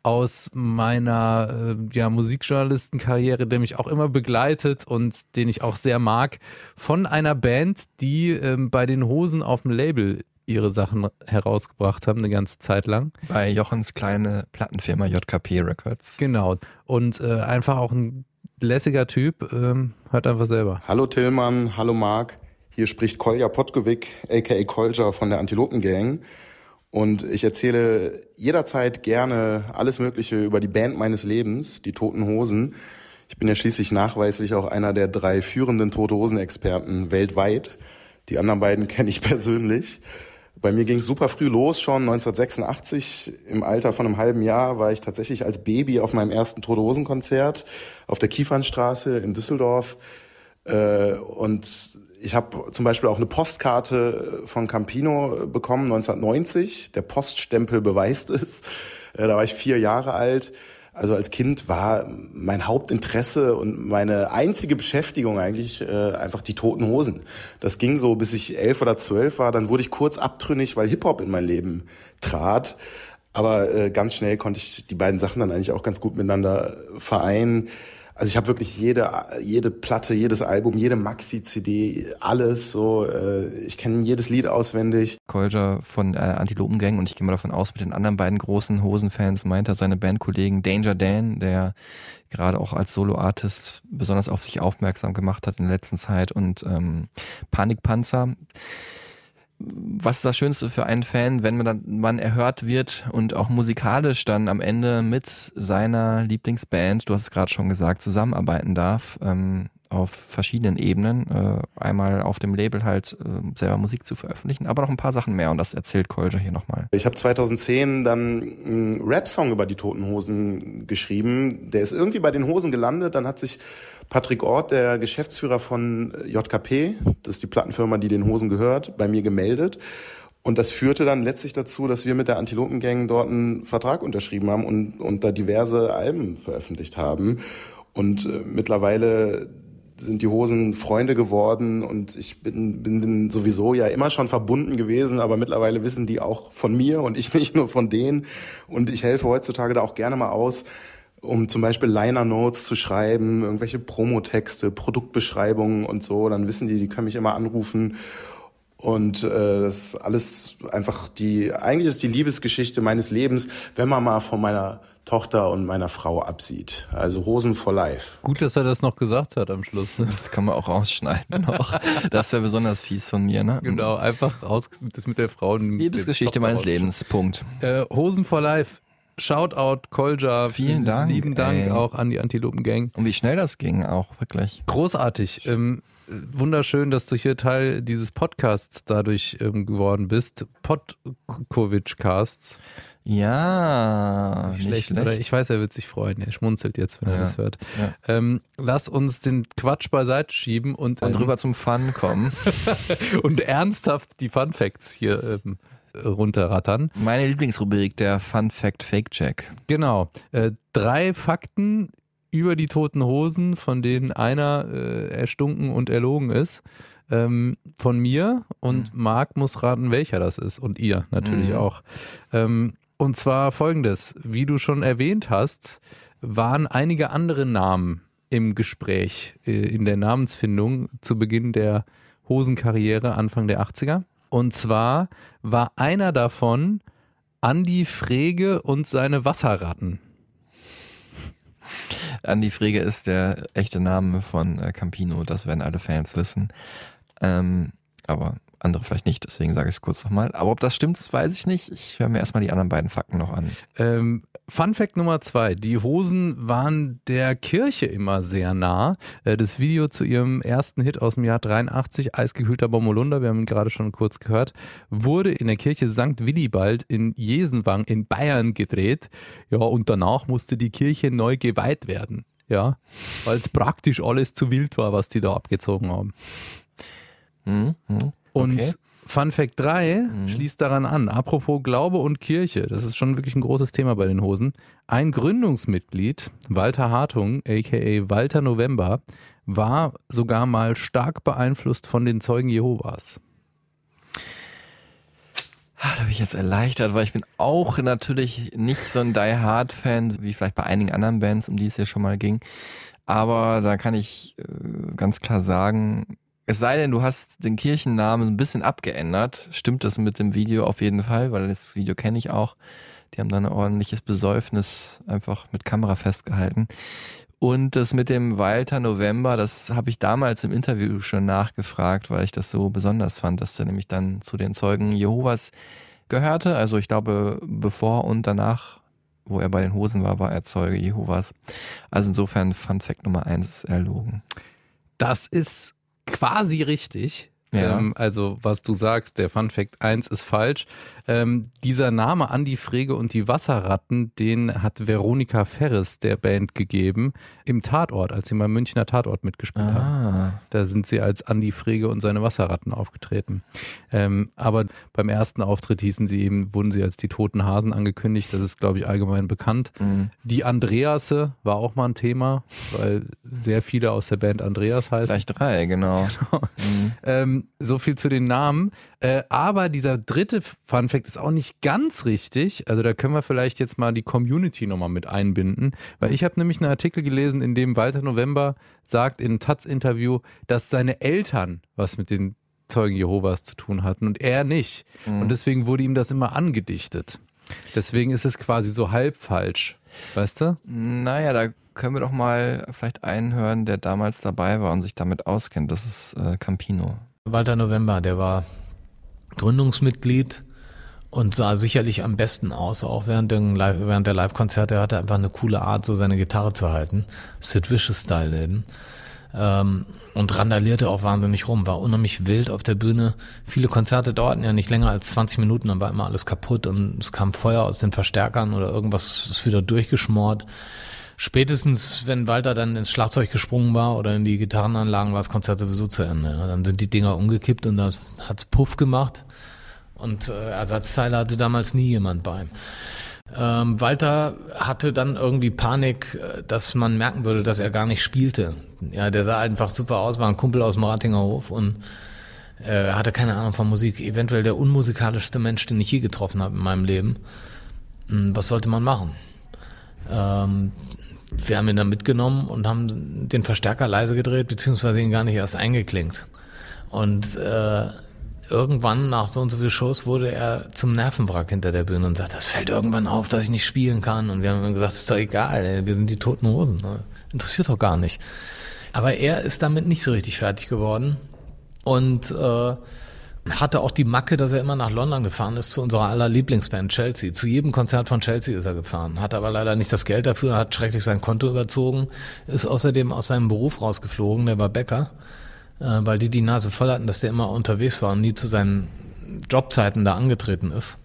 aus meiner äh, ja, Musikjournalistenkarriere, der mich auch immer begleitet und den ich auch sehr mag, von einer Band, die ähm, bei den Hosen auf dem Label ihre Sachen herausgebracht haben, eine ganze Zeit lang. Bei Jochens kleine Plattenfirma JKP Records. Genau. Und äh, einfach auch ein lässiger Typ, ähm, hört einfach selber. Hallo Tillmann, hallo Marc. Hier spricht Kolja Potkovic, aka Kolja von der Antilopen Gang. Und ich erzähle jederzeit gerne alles Mögliche über die Band meines Lebens, die Toten Hosen. Ich bin ja schließlich nachweislich auch einer der drei führenden Tote Hosen-Experten weltweit. Die anderen beiden [LAUGHS] kenne ich persönlich. Bei mir ging es super früh los, schon 1986. Im Alter von einem halben Jahr war ich tatsächlich als Baby auf meinem ersten Tote Hosen Konzert auf der Kiefernstraße in Düsseldorf. Äh, und ich habe zum Beispiel auch eine Postkarte von Campino bekommen, 1990. Der Poststempel beweist [LAUGHS] es. Äh, da war ich vier Jahre alt. Also als Kind war mein Hauptinteresse und meine einzige Beschäftigung eigentlich äh, einfach die toten Hosen. Das ging so, bis ich elf oder zwölf war. Dann wurde ich kurz abtrünnig, weil Hip-Hop in mein Leben trat. Aber äh, ganz schnell konnte ich die beiden Sachen dann eigentlich auch ganz gut miteinander vereinen. Also ich habe wirklich jede jede Platte, jedes Album, jede Maxi-CD, alles so. Äh, ich kenne jedes Lied auswendig. Kolja von äh, Antilopengang und ich gehe mal davon aus, mit den anderen beiden großen Hosenfans meint er seine Bandkollegen Danger Dan, der gerade auch als Solo-Artist besonders auf sich aufmerksam gemacht hat in der letzten Zeit und ähm, Panikpanzer was ist das Schönste für einen Fan, wenn man dann man erhört wird und auch musikalisch dann am Ende mit seiner Lieblingsband, du hast es gerade schon gesagt, zusammenarbeiten darf ähm, auf verschiedenen Ebenen. Äh, einmal auf dem Label halt äh, selber Musik zu veröffentlichen, aber noch ein paar Sachen mehr und das erzählt Kolja hier nochmal. Ich habe 2010 dann einen Rap-Song über die Toten Hosen geschrieben. Der ist irgendwie bei den Hosen gelandet, dann hat sich Patrick Ort, der Geschäftsführer von JKP, das ist die Plattenfirma, die den Hosen gehört, bei mir gemeldet. Und das führte dann letztlich dazu, dass wir mit der Antilopengang dort einen Vertrag unterschrieben haben und, und da diverse Alben veröffentlicht haben. Und äh, mittlerweile sind die Hosen Freunde geworden und ich bin, bin sowieso ja immer schon verbunden gewesen, aber mittlerweile wissen die auch von mir und ich [LAUGHS] nicht nur von denen. Und ich helfe heutzutage da auch gerne mal aus, um zum Beispiel Liner Notes zu schreiben, irgendwelche Promotexte, Produktbeschreibungen und so, dann wissen die, die können mich immer anrufen. Und äh, das ist alles einfach die, eigentlich ist die Liebesgeschichte meines Lebens, wenn man mal von meiner Tochter und meiner Frau absieht. Also Hosen for Life. Gut, dass er das noch gesagt hat am Schluss. Ne? [LAUGHS] Das kann man auch rausschneiden noch. Das wäre besonders fies von mir, ne? Genau, einfach raus, das mit der Frau. Liebesgeschichte meines Lebens, Punkt. Äh, Hosen for Life. Shoutout Kolja. Vielen Dank. Lieben Dank ey. auch an die Antilopen Gang. Und wie schnell das ging auch, wirklich. Großartig. Ähm, wunderschön, dass du hier Teil dieses Podcasts dadurch ähm, geworden bist. Podkovic-Casts. Ja, nicht schlecht, schlecht. Oder ich weiß, er wird sich freuen. Er schmunzelt jetzt, wenn ja, er das hört. Ja. Ähm, lass uns den Quatsch beiseite schieben und, und ähm, rüber zum Fun kommen. [LAUGHS] und ernsthaft die Fun Facts hier ähm, runterrattern. Meine Lieblingsrubrik, der Fun Fact Fake Check. Genau. Äh, drei Fakten über die toten Hosen, von denen einer äh, erstunken und erlogen ist. Ähm, von mir und mhm. Marc muss raten, welcher das ist. Und ihr natürlich mhm. auch. Ähm, und zwar folgendes: Wie du schon erwähnt hast, waren einige andere Namen im Gespräch, äh, in der Namensfindung zu Beginn der Hosenkarriere Anfang der 80er. Und zwar war einer davon Andi Frege und seine Wasserratten. Andi Frege ist der echte Name von äh, Campino, das werden alle Fans wissen. Ähm, aber andere vielleicht nicht, deswegen sage ich es kurz nochmal. Aber ob das stimmt, das weiß ich nicht. Ich höre mir erstmal die anderen beiden Fakten noch an. Ähm, Fun Fact Nummer zwei. Die Hosen waren der Kirche immer sehr nah. Äh, das Video zu ihrem ersten Hit aus dem Jahr 83, Eisgekühlter Bommelunder, wir haben ihn gerade schon kurz gehört, wurde in der Kirche St. Willibald in Jesenwang in Bayern gedreht. Ja, und danach musste die Kirche neu geweiht werden. Ja, weil es praktisch alles zu wild war, was die da abgezogen haben. Mhm. Und okay. Fun Fact 3 mhm. schließt daran an. Apropos Glaube und Kirche, das ist schon wirklich ein großes Thema bei den Hosen. Ein Gründungsmitglied, Walter Hartung, aka Walter November, war sogar mal stark beeinflusst von den Zeugen Jehovas. Ah, da bin ich jetzt erleichtert, weil ich bin auch natürlich nicht so ein Die Hard Fan wie vielleicht bei einigen anderen Bands, um die es ja schon mal ging. Aber da kann ich äh, ganz klar sagen, es sei denn, du hast den Kirchennamen ein bisschen abgeändert. Stimmt das mit dem Video auf jeden Fall, weil das Video kenne ich auch. Die haben dann ein ordentliches Besäufnis einfach mit Kamera festgehalten. Und das mit dem Walter November, das habe ich damals im Interview schon nachgefragt, weil ich das so besonders fand, dass der nämlich dann zu den Zeugen Jehovas gehörte. Also ich glaube, bevor und danach wo er bei den Hosen war, war er Zeuge Jehovas. Also insofern Fun Fact Nummer eins ist erlogen. Das ist quasi richtig. Ja. Ähm, also, was du sagst, der Fun Fact 1 ist falsch. Ähm, dieser Name Andi Frege und die Wasserratten, den hat Veronika Ferres der Band gegeben im Tatort, als sie mal im Münchner Tatort mitgespielt haben. Ah, Da sind sie als Andi Frege und seine Wasserratten aufgetreten. Ähm, aber beim ersten Auftritt hießen sie eben, wurden sie als die toten Hasen angekündigt. Das ist, glaube ich, allgemein bekannt. mh. Die Andreasse war auch mal ein Thema, weil sehr viele aus der Band Andreas heißen. gleich drei, genau. [LAUGHS] Mhm. Ähm, so viel zu den Namen. Äh, aber dieser dritte Fun Fact ist auch nicht ganz richtig. Also da können wir vielleicht jetzt mal die Community nochmal mit einbinden. Weil ich habe nämlich einen Artikel gelesen, in dem Walter November sagt in Taz-Interview, dass seine Eltern was mit den Zeugen Jehovas zu tun hatten und er nicht. Und deswegen wurde ihm das immer angedichtet. Deswegen ist es quasi so halb falsch. Weißt du? Naja, da können wir doch mal vielleicht einen hören, der damals dabei war und sich damit auskennt. Das ist äh, Campino. Walter November, der war Gründungsmitglied und sah sicherlich am besten aus, auch während, während der Live-Konzerte. Er hatte einfach eine coole Art, so seine Gitarre zu halten. Sid Vicious-Style eben. Ähm, und randalierte auch wahnsinnig rum, war unheimlich wild auf der Bühne. Viele Konzerte dauerten ja nicht länger als 20 Minuten, dann war immer alles kaputt und es kam Feuer aus den Verstärkern oder irgendwas ist wieder durchgeschmort. Spätestens, wenn Walter dann ins Schlagzeug gesprungen war oder in die Gitarrenanlagen, war das Konzert sowieso zu Ende. Dann sind die Dinger umgekippt und da hat's Puff gemacht. Und äh, Ersatzteile hatte damals nie jemand bei. Ähm, Walter hatte dann irgendwie Panik, äh, dass man merken würde, dass er gar nicht spielte. Ja, der sah einfach super aus, war ein Kumpel aus dem Ratinger Hof und äh, hatte keine Ahnung von Musik. Eventuell der unmusikalischste Mensch, den ich je getroffen habe in meinem Leben. Hm, Was sollte man machen? Ähm, wir haben ihn dann mitgenommen und haben den Verstärker leise gedreht, beziehungsweise ihn gar nicht erst eingeklinkt. Und äh, irgendwann nach so und so vielen Shows wurde er zum Nervenwrack hinter der Bühne und sagt, das fällt irgendwann auf, dass ich nicht spielen kann. Und wir haben ihm gesagt, ist doch egal, ey, wir sind die toten Hosen. Ne? Interessiert doch gar nicht. Aber er ist damit nicht so richtig fertig geworden. Und äh, hatte auch die Macke, dass er immer nach London gefahren ist zu unserer aller Lieblingsband Chelsea. Zu jedem Konzert von Chelsea ist er gefahren, hat aber leider nicht das Geld dafür, hat schrecklich sein Konto überzogen, ist außerdem aus seinem Beruf rausgeflogen, der war Bäcker, äh, weil die die Nase voll hatten, dass der immer unterwegs war und nie zu seinen Jobzeiten da angetreten ist.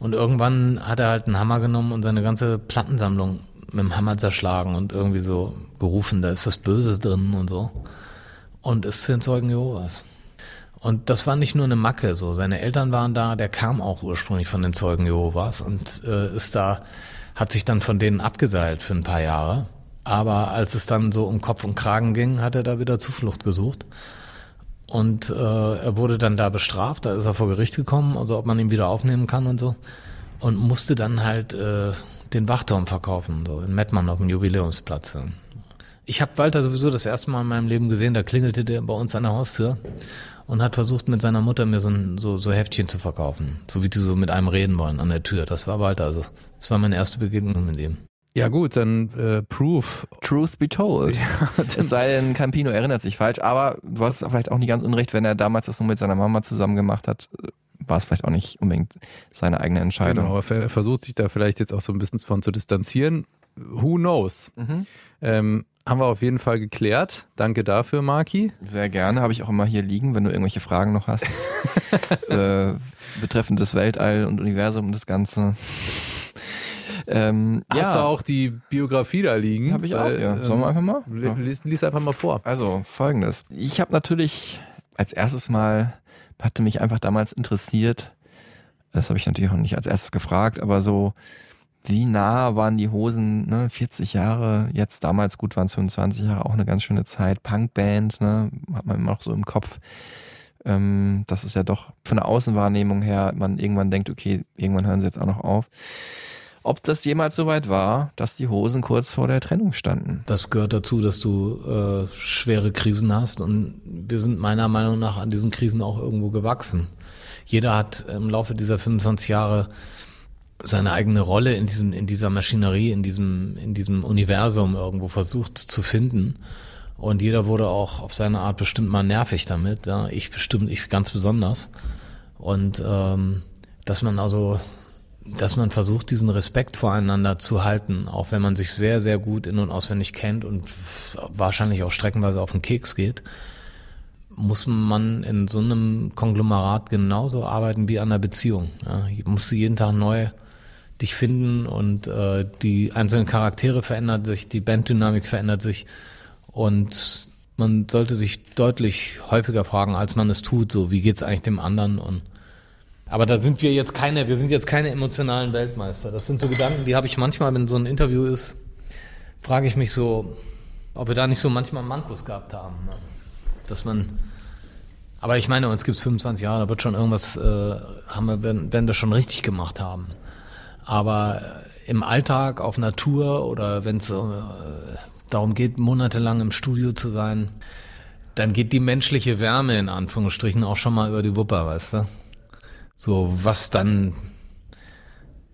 Und irgendwann hat er halt einen Hammer genommen und seine ganze Plattensammlung mit dem Hammer zerschlagen und irgendwie so gerufen, da ist das Böse drin und so. Und ist zu den Zeugen Jehovas. Und das war nicht nur eine Macke, so. Seine Eltern waren da, der kam auch ursprünglich von den Zeugen Jehovas und äh, ist da, hat sich dann von denen abgeseilt für ein paar Jahre. Aber als es dann so um Kopf und Kragen ging, hat er da wieder Zuflucht gesucht. Und äh, er wurde dann da bestraft, da ist er vor Gericht gekommen, also ob man ihn wieder aufnehmen kann und so. Und musste dann halt äh, den Wachturm verkaufen, so in Mettmann auf dem Jubiläumsplatz. Ich habe Walter sowieso das erste Mal in meinem Leben gesehen, da klingelte der bei uns an der Haustür und hat versucht mit seiner Mutter mir so, ein, so, so Heftchen zu verkaufen. So wie die so mit einem reden wollen an der Tür. Das war Walter, also das war meine erste Begegnung mit ihm. Ja gut, dann äh, Proof. Truth be told. [LAUGHS] es sei denn, Campino erinnert sich falsch, aber du hast vielleicht auch nicht ganz unrecht, wenn er damals das nur mit seiner Mama zusammen gemacht hat, äh, war es vielleicht auch nicht unbedingt seine eigene Entscheidung. Genau, er er versucht sich da vielleicht jetzt auch so ein bisschen von zu distanzieren. Who knows? Mhm. Ähm, haben wir auf jeden Fall geklärt. Danke dafür, Marki. Sehr gerne, habe ich auch immer hier liegen, wenn du irgendwelche Fragen noch hast. [LAUGHS] äh, betreffend das Weltall und Universum und das Ganze. Ähm, Hast du auch die Biografie da liegen? Habe ich auch, Weil, ja. Sollen wir einfach mal? li- Lies, lies einfach mal vor. Also, folgendes. Ich habe natürlich als erstes mal, hatte mich einfach damals interessiert, das habe ich natürlich auch nicht als erstes gefragt, aber so, wie nah waren die Hosen, ne? 40 Jahre, jetzt damals gut waren es 25 Jahre, auch eine ganz schöne Zeit. Punkband, ne? Hat man immer noch so im Kopf. Ähm, das ist ja doch von der Außenwahrnehmung her, man irgendwann denkt, okay, irgendwann hören sie jetzt auch noch auf. Ob das jemals so weit war, dass die Hosen kurz vor der Trennung standen? Das gehört dazu, dass du äh, schwere Krisen hast und wir sind meiner Meinung nach an diesen Krisen auch irgendwo gewachsen. Jeder hat im Laufe dieser 25 Jahre seine eigene Rolle in diesem in dieser Maschinerie, in diesem in diesem Universum irgendwo versucht zu finden und jeder wurde auch auf seine Art bestimmt mal nervig damit. Ja, ich bestimmt, ich ganz besonders und ähm, dass man also dass man versucht, diesen Respekt voreinander zu halten, auch wenn man sich sehr, sehr gut in- und auswendig kennt und wahrscheinlich auch streckenweise auf den Keks geht, muss man in so einem Konglomerat genauso arbeiten wie an einer Beziehung. Ja, musst du jeden Tag neu dich finden und äh, die einzelnen Charaktere verändern sich, die Banddynamik verändert sich und man sollte sich deutlich häufiger fragen, als man es tut, so wie geht's eigentlich dem anderen und aber da sind wir jetzt keine, wir sind jetzt keine emotionalen Weltmeister. Das sind so Gedanken, die habe ich manchmal, wenn so ein Interview ist, frage ich mich so, ob wir da nicht so manchmal Mankos gehabt haben. Ne? Dass man, aber ich meine, uns gibt es 25 Jahre, da wird schon irgendwas, äh, haben wir, wenn, wenn wir schon richtig gemacht haben. Aber im Alltag, auf Natur oder wenn es äh, darum geht, monatelang im Studio zu sein, dann geht die menschliche Wärme in Anführungsstrichen auch schon mal über die Wupper, weißt du? So, was dann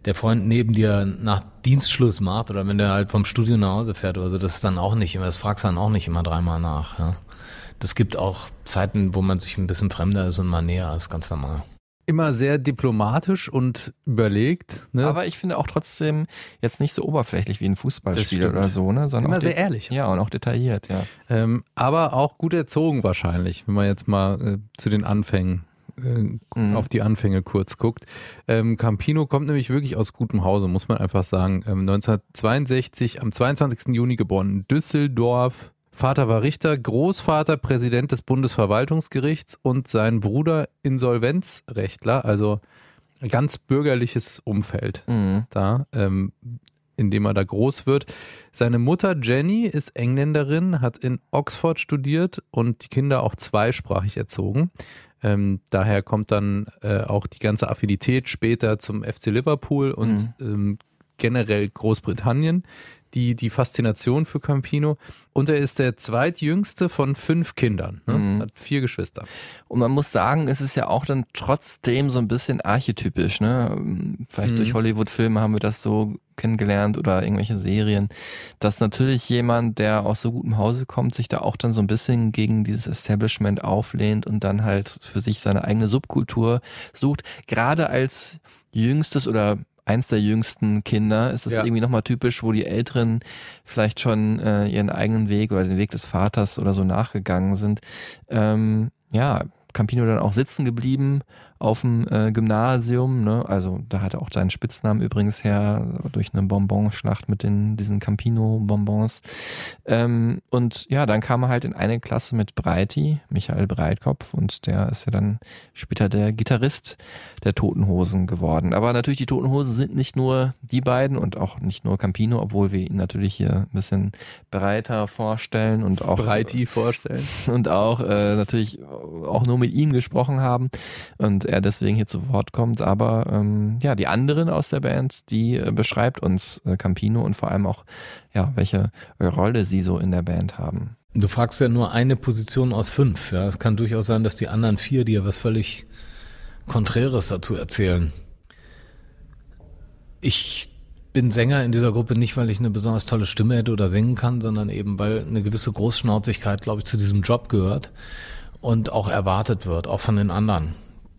der Freund neben dir nach Dienstschluss macht oder wenn der halt vom Studio nach Hause fährt oder so, das ist dann auch nicht immer, das fragst dann auch nicht immer dreimal nach. Ja. Das gibt auch Zeiten, wo man sich ein bisschen fremder ist und mal näher ist, ganz normal. Immer sehr diplomatisch und überlegt. Ne? Aber ich finde auch trotzdem jetzt nicht so oberflächlich wie ein Fußballspiel oder so, ne? Sondern Immer sehr ehrlich. Ja, und auch detailliert, ja. Ähm, aber auch gut erzogen wahrscheinlich, wenn man jetzt mal äh, zu den Anfängen äh, Mhm. auf die Anfänge kurz guckt. Ähm, Campino kommt nämlich wirklich aus gutem Hause, muss man einfach sagen. Ähm, 1962, am 22. Juni geboren, in Düsseldorf. Vater war Richter, Großvater Präsident des Bundesverwaltungsgerichts und sein Bruder Insolvenzrechtler, also ein ganz bürgerliches Umfeld Mhm. da, ähm, in dem er da groß wird. Seine Mutter Jenny ist Engländerin, hat in Oxford studiert und die Kinder auch zweisprachig erzogen. Ähm, daher kommt dann äh, auch die ganze Affinität später zum FC Liverpool und ähm, generell Großbritannien, die, die Faszination für Campino. Und er ist der zweitjüngste von fünf Kindern, ne? Mhm. hat vier Geschwister. Und man muss sagen, es ist ja auch dann trotzdem so ein bisschen archetypisch, ne? Vielleicht Mhm. durch Hollywood-Filme haben wir das so kennengelernt oder irgendwelche Serien, dass natürlich jemand, der aus so gutem Hause kommt, sich da auch dann so ein bisschen gegen dieses Establishment auflehnt und dann halt für sich seine eigene Subkultur sucht. Gerade als jüngstes oder eins der jüngsten Kinder ist es Ja. irgendwie nochmal typisch, wo die Älteren vielleicht schon äh, ihren eigenen Weg oder den Weg des Vaters oder so nachgegangen sind. Ähm, ja, Campino dann auch sitzen geblieben auf dem äh, Gymnasium, ne? Also da hat er auch seinen Spitznamen übrigens her durch eine Bonbonschlacht mit den diesen Campino-Bonbons. Ähm, und ja, dann kam er halt in eine Klasse mit Breiti, Michael Breitkopf, und der ist ja dann später der Gitarrist der Toten Hosen geworden. Aber natürlich die Toten Hosen sind nicht nur die beiden und auch nicht nur Campino, obwohl wir ihn natürlich hier ein bisschen breiter vorstellen und auch Breiti vorstellen. [LAUGHS] und auch äh, natürlich auch nur mit ihm gesprochen haben und er deswegen hier zu Wort kommt. Aber ähm, ja, die anderen aus der Band, die äh, beschreibt uns äh, Campino und vor allem auch, ja, welche Rolle sie so in der Band haben. Du fragst ja nur eine Position aus fünf. Ja, es kann durchaus sein, dass die anderen vier dir was völlig Konträres dazu erzählen. Ich bin Sänger in dieser Gruppe nicht, weil ich eine besonders tolle Stimme hätte oder singen kann, sondern eben, weil eine gewisse Großschnauzigkeit, glaube ich, zu diesem Job gehört und auch erwartet wird, auch von den anderen.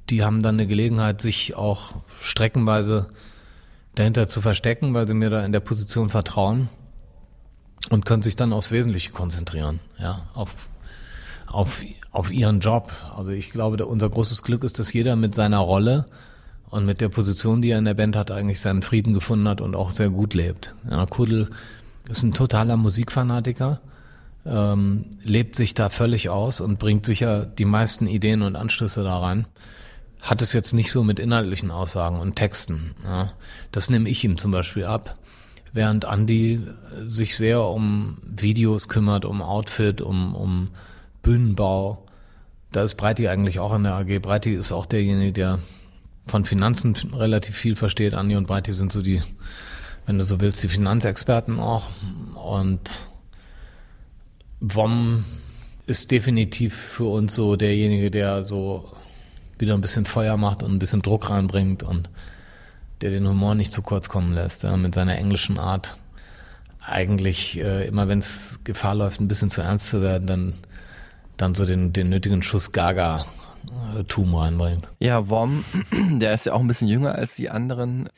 Die haben dann eine Gelegenheit, sich auch streckenweise dahinter zu verstecken, weil sie mir da in der Position vertrauen und können sich dann aufs Wesentliche konzentrieren, ja, auf, auf, auf ihren Job. Also ich glaube, unser großes Glück ist, dass jeder mit seiner Rolle und mit der Position, die er in der Band hat, eigentlich seinen Frieden gefunden hat und auch sehr gut lebt. Ja, Kudel ist ein totaler Musikfanatiker, ähm, lebt sich da völlig aus und bringt sicher die meisten Ideen und Anstöße da rein. Hat es jetzt nicht so mit inhaltlichen Aussagen und Texten. Ja. Das nehme ich ihm zum Beispiel ab während Andy sich sehr um Videos kümmert, um Outfit, um, um Bühnenbau. Da ist Breiti eigentlich auch in der AG. Breiti ist auch derjenige, der von Finanzen relativ viel versteht. Andi und Breiti sind so die, wenn du so willst, die Finanzexperten auch. Und Wom ist definitiv für uns so derjenige, der so wieder ein bisschen Feuer macht und ein bisschen Druck reinbringt und der den Humor nicht zu kurz kommen lässt, ja, mit seiner englischen Art. Eigentlich äh, immer, wenn es Gefahr läuft, ein bisschen zu ernst zu werden, dann, dann so den, den nötigen Schuss Gaga-Tum reinbringt. Ja, Worm, [CLEARS THROAT] der ist ja auch ein bisschen jünger als die anderen.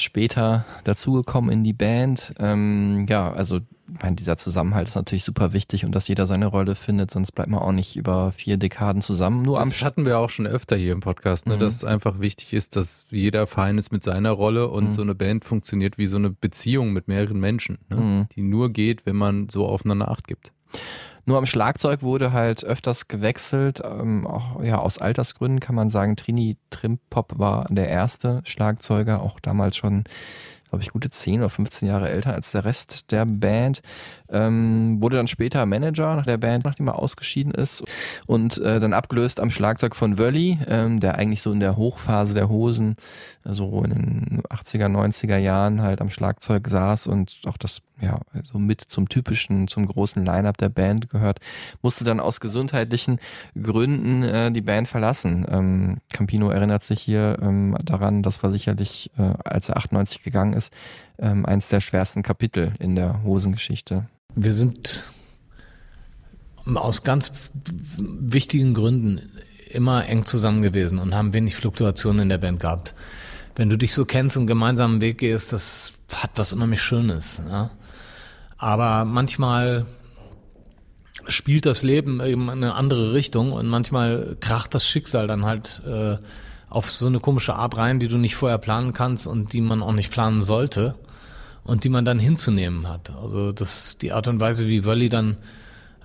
Später dazugekommen in die Band. Ähm, ja, also ich meine, dieser Zusammenhalt ist natürlich super wichtig und dass jeder seine Rolle findet, sonst bleibt man auch nicht über vier Dekaden zusammen. Nur das am hatten wir auch schon öfter hier im Podcast, ne, Mhm. dass es einfach wichtig ist, dass jeder fein ist mit seiner Rolle und Mhm. so eine Band funktioniert wie so eine Beziehung mit mehreren Menschen, ne, Mhm. die nur geht, wenn man so aufeinander Acht gibt. Nur am Schlagzeug wurde halt öfters gewechselt, ähm, auch ja aus Altersgründen kann man sagen, Trini Trimpop war der erste Schlagzeuger, auch damals schon, glaube ich, gute 10 oder 15 Jahre älter als der Rest der Band. Ähm, wurde dann später Manager der Band, nachdem er ausgeschieden ist und äh, dann abgelöst am Schlagzeug von Wölli, ähm, der eigentlich so in der Hochphase der Hosen, also in den 80er, 90er Jahren halt am Schlagzeug saß und auch das ja so mit zum typischen, zum großen Line-up der Band gehört, musste dann aus gesundheitlichen Gründen äh, die Band verlassen. Ähm, Campino erinnert sich hier ähm, daran, das war sicherlich, äh, als er 98 gegangen ist, ähm, eins der schwersten Kapitel in der Hosengeschichte. Wir sind aus ganz wichtigen Gründen immer eng zusammen gewesen und haben wenig Fluktuationen in der Band gehabt. Wenn du dich so kennst und einen gemeinsamen Weg gehst, das hat was unheimlich Schönes. Ja? Aber manchmal spielt das Leben eben in eine andere Richtung und manchmal kracht das Schicksal dann halt äh, auf so eine komische Art rein, die du nicht vorher planen kannst und die man auch nicht planen sollte und die man dann hinzunehmen hat. Also das die Art und Weise, wie Wölli dann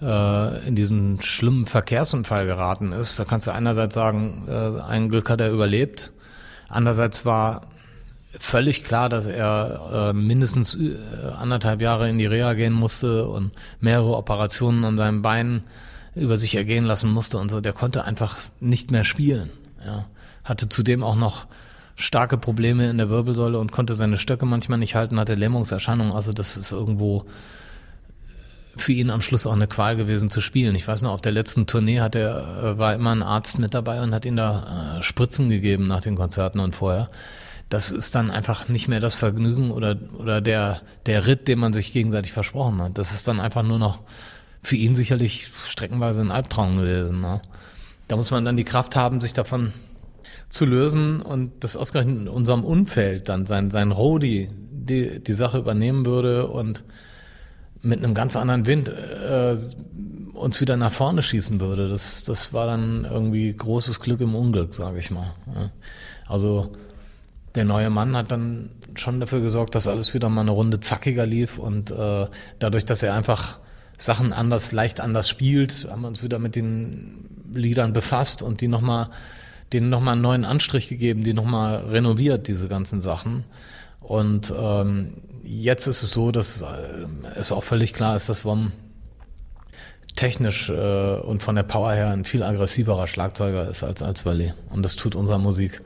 äh, in diesen schlimmen Verkehrsunfall geraten ist, da kannst du einerseits sagen, äh, ein Glück hat er überlebt, andererseits war völlig klar, dass er äh, mindestens äh, anderthalb Jahre in die Reha gehen musste und mehrere Operationen an seinem Bein über sich ergehen lassen musste und so. Der konnte einfach nicht mehr spielen. Ja. Hatte zudem auch noch starke Probleme in der Wirbelsäule und konnte seine Stöcke manchmal nicht halten, hatte Lähmungserscheinungen. Also das ist irgendwo für ihn am Schluss auch eine Qual gewesen zu spielen. Ich weiß noch, auf der letzten Tournee hat er, äh, war immer ein Arzt mit dabei und hat ihm da äh, Spritzen gegeben nach den Konzerten und vorher. Das ist dann einfach nicht mehr das Vergnügen oder, oder der, der Ritt, den man sich gegenseitig versprochen hat. Das ist dann einfach nur noch für ihn sicherlich streckenweise ein Albtraum gewesen. Ne? Da muss man dann die Kraft haben, sich davon zu lösen und das ausgerechnet in unserem Umfeld dann sein, sein Rodi die, die Sache übernehmen würde und mit einem ganz anderen Wind äh, uns wieder nach vorne schießen würde. Das, das war dann irgendwie großes Glück im Unglück, sage ich mal. Also der neue Mann hat dann schon dafür gesorgt, dass alles wieder mal eine Runde zackiger lief und äh, dadurch, dass er einfach Sachen anders, leicht anders spielt, haben wir uns wieder mit den Liedern befasst und die nochmal, denen nochmal einen neuen Anstrich gegeben, die nochmal renoviert, diese ganzen Sachen. Und ähm, jetzt ist es so, dass äh, es auch völlig klar ist, dass WOM technisch äh, und von der Power her ein viel aggressiverer Schlagzeuger ist als, als Valley. Und das tut unserer Musik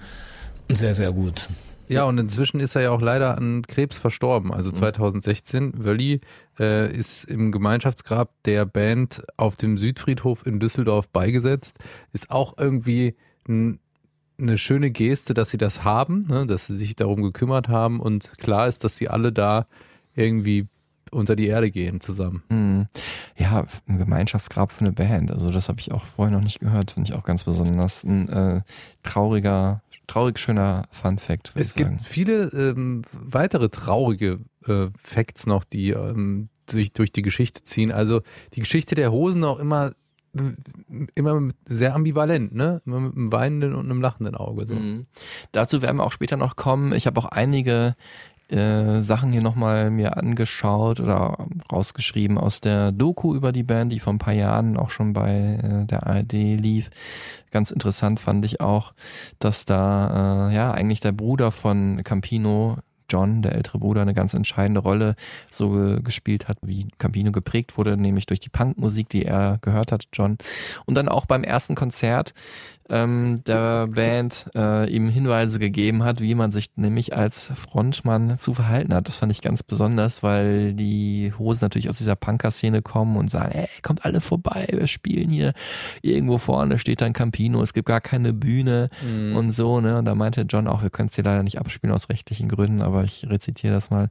sehr, sehr gut. Ja, und inzwischen ist er ja auch leider an Krebs verstorben. Also 2016. Wölli äh, ist im Gemeinschaftsgrab der Band auf dem Südfriedhof in Düsseldorf beigesetzt. Ist auch irgendwie eine schöne Geste, dass sie das haben, ne? dass sie sich darum gekümmert haben und klar ist, dass sie alle da irgendwie unter die Erde gehen zusammen. Mhm. Ja, ein Gemeinschaftsgrab für eine Band. Also das habe ich auch vorher noch nicht gehört, finde ich auch ganz besonders. Ein äh, trauriger, traurig schöner Fun Fact. Es ich sagen. gibt viele ähm, weitere traurige äh, Facts noch, die ähm, durch, durch die Geschichte ziehen. Also die Geschichte der Hosen auch immer immer sehr ambivalent, ne? Immer mit einem weinenden und einem lachenden Auge. So. Mhm. Dazu werden wir auch später noch kommen. Ich habe auch einige äh, Sachen hier nochmal mir angeschaut oder rausgeschrieben aus der Doku über die Band, die vor ein paar Jahren auch schon bei äh, der ARD lief. Ganz interessant fand ich auch, dass da äh, ja eigentlich der Bruder von Campino John, der ältere Bruder, eine ganz entscheidende Rolle so ge gespielt hat, wie Campino geprägt wurde, nämlich durch die Punkmusik, die er gehört hat, John. Und dann auch beim ersten Konzert ähm, der Band äh, ihm Hinweise gegeben hat, wie man sich nämlich als Frontmann zu verhalten hat. Das fand ich ganz besonders, weil die Hosen natürlich aus dieser Punker-Szene kommen und sagen, ey, kommt alle vorbei, wir spielen hier irgendwo vorne, steht dann Campino, es gibt gar keine Bühne Mhm. und so, ne? Und da meinte John auch, wir können es hier leider nicht abspielen aus rechtlichen Gründen, aber ich rezitiere das mal.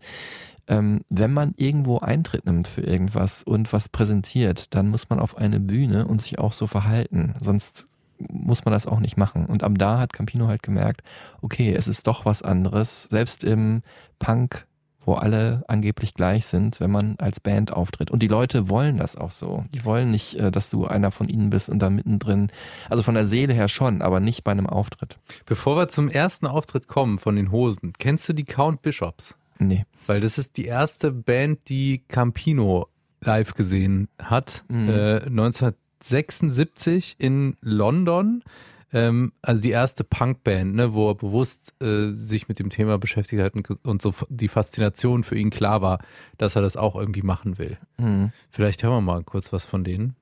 Ähm, wenn man irgendwo Eintritt nimmt für irgendwas und was präsentiert, dann muss man auf eine Bühne und sich auch so verhalten. Sonst muss man das auch nicht machen. Und ab da hat Campino halt gemerkt, okay, es ist doch was anderes. Selbst im Punk wo alle angeblich gleich sind, wenn man als Band auftritt. Und die Leute wollen das auch so. Die wollen nicht, äh, dass du einer von ihnen bist und da mittendrin, also von der Seele her schon, aber nicht bei einem Auftritt. Bevor wir zum ersten Auftritt kommen von den Hosen, kennst du die Count Bishops? Nee. Weil das ist die erste Band, die Campino live gesehen hat. Mhm. Äh, 1976 in London. Ähm, also die erste Punkband, ne, wo er bewusst äh, sich mit dem Thema beschäftigt hat und, und so die Faszination für ihn klar war, dass er das auch irgendwie machen will. Mhm. Vielleicht hören wir mal kurz was von denen.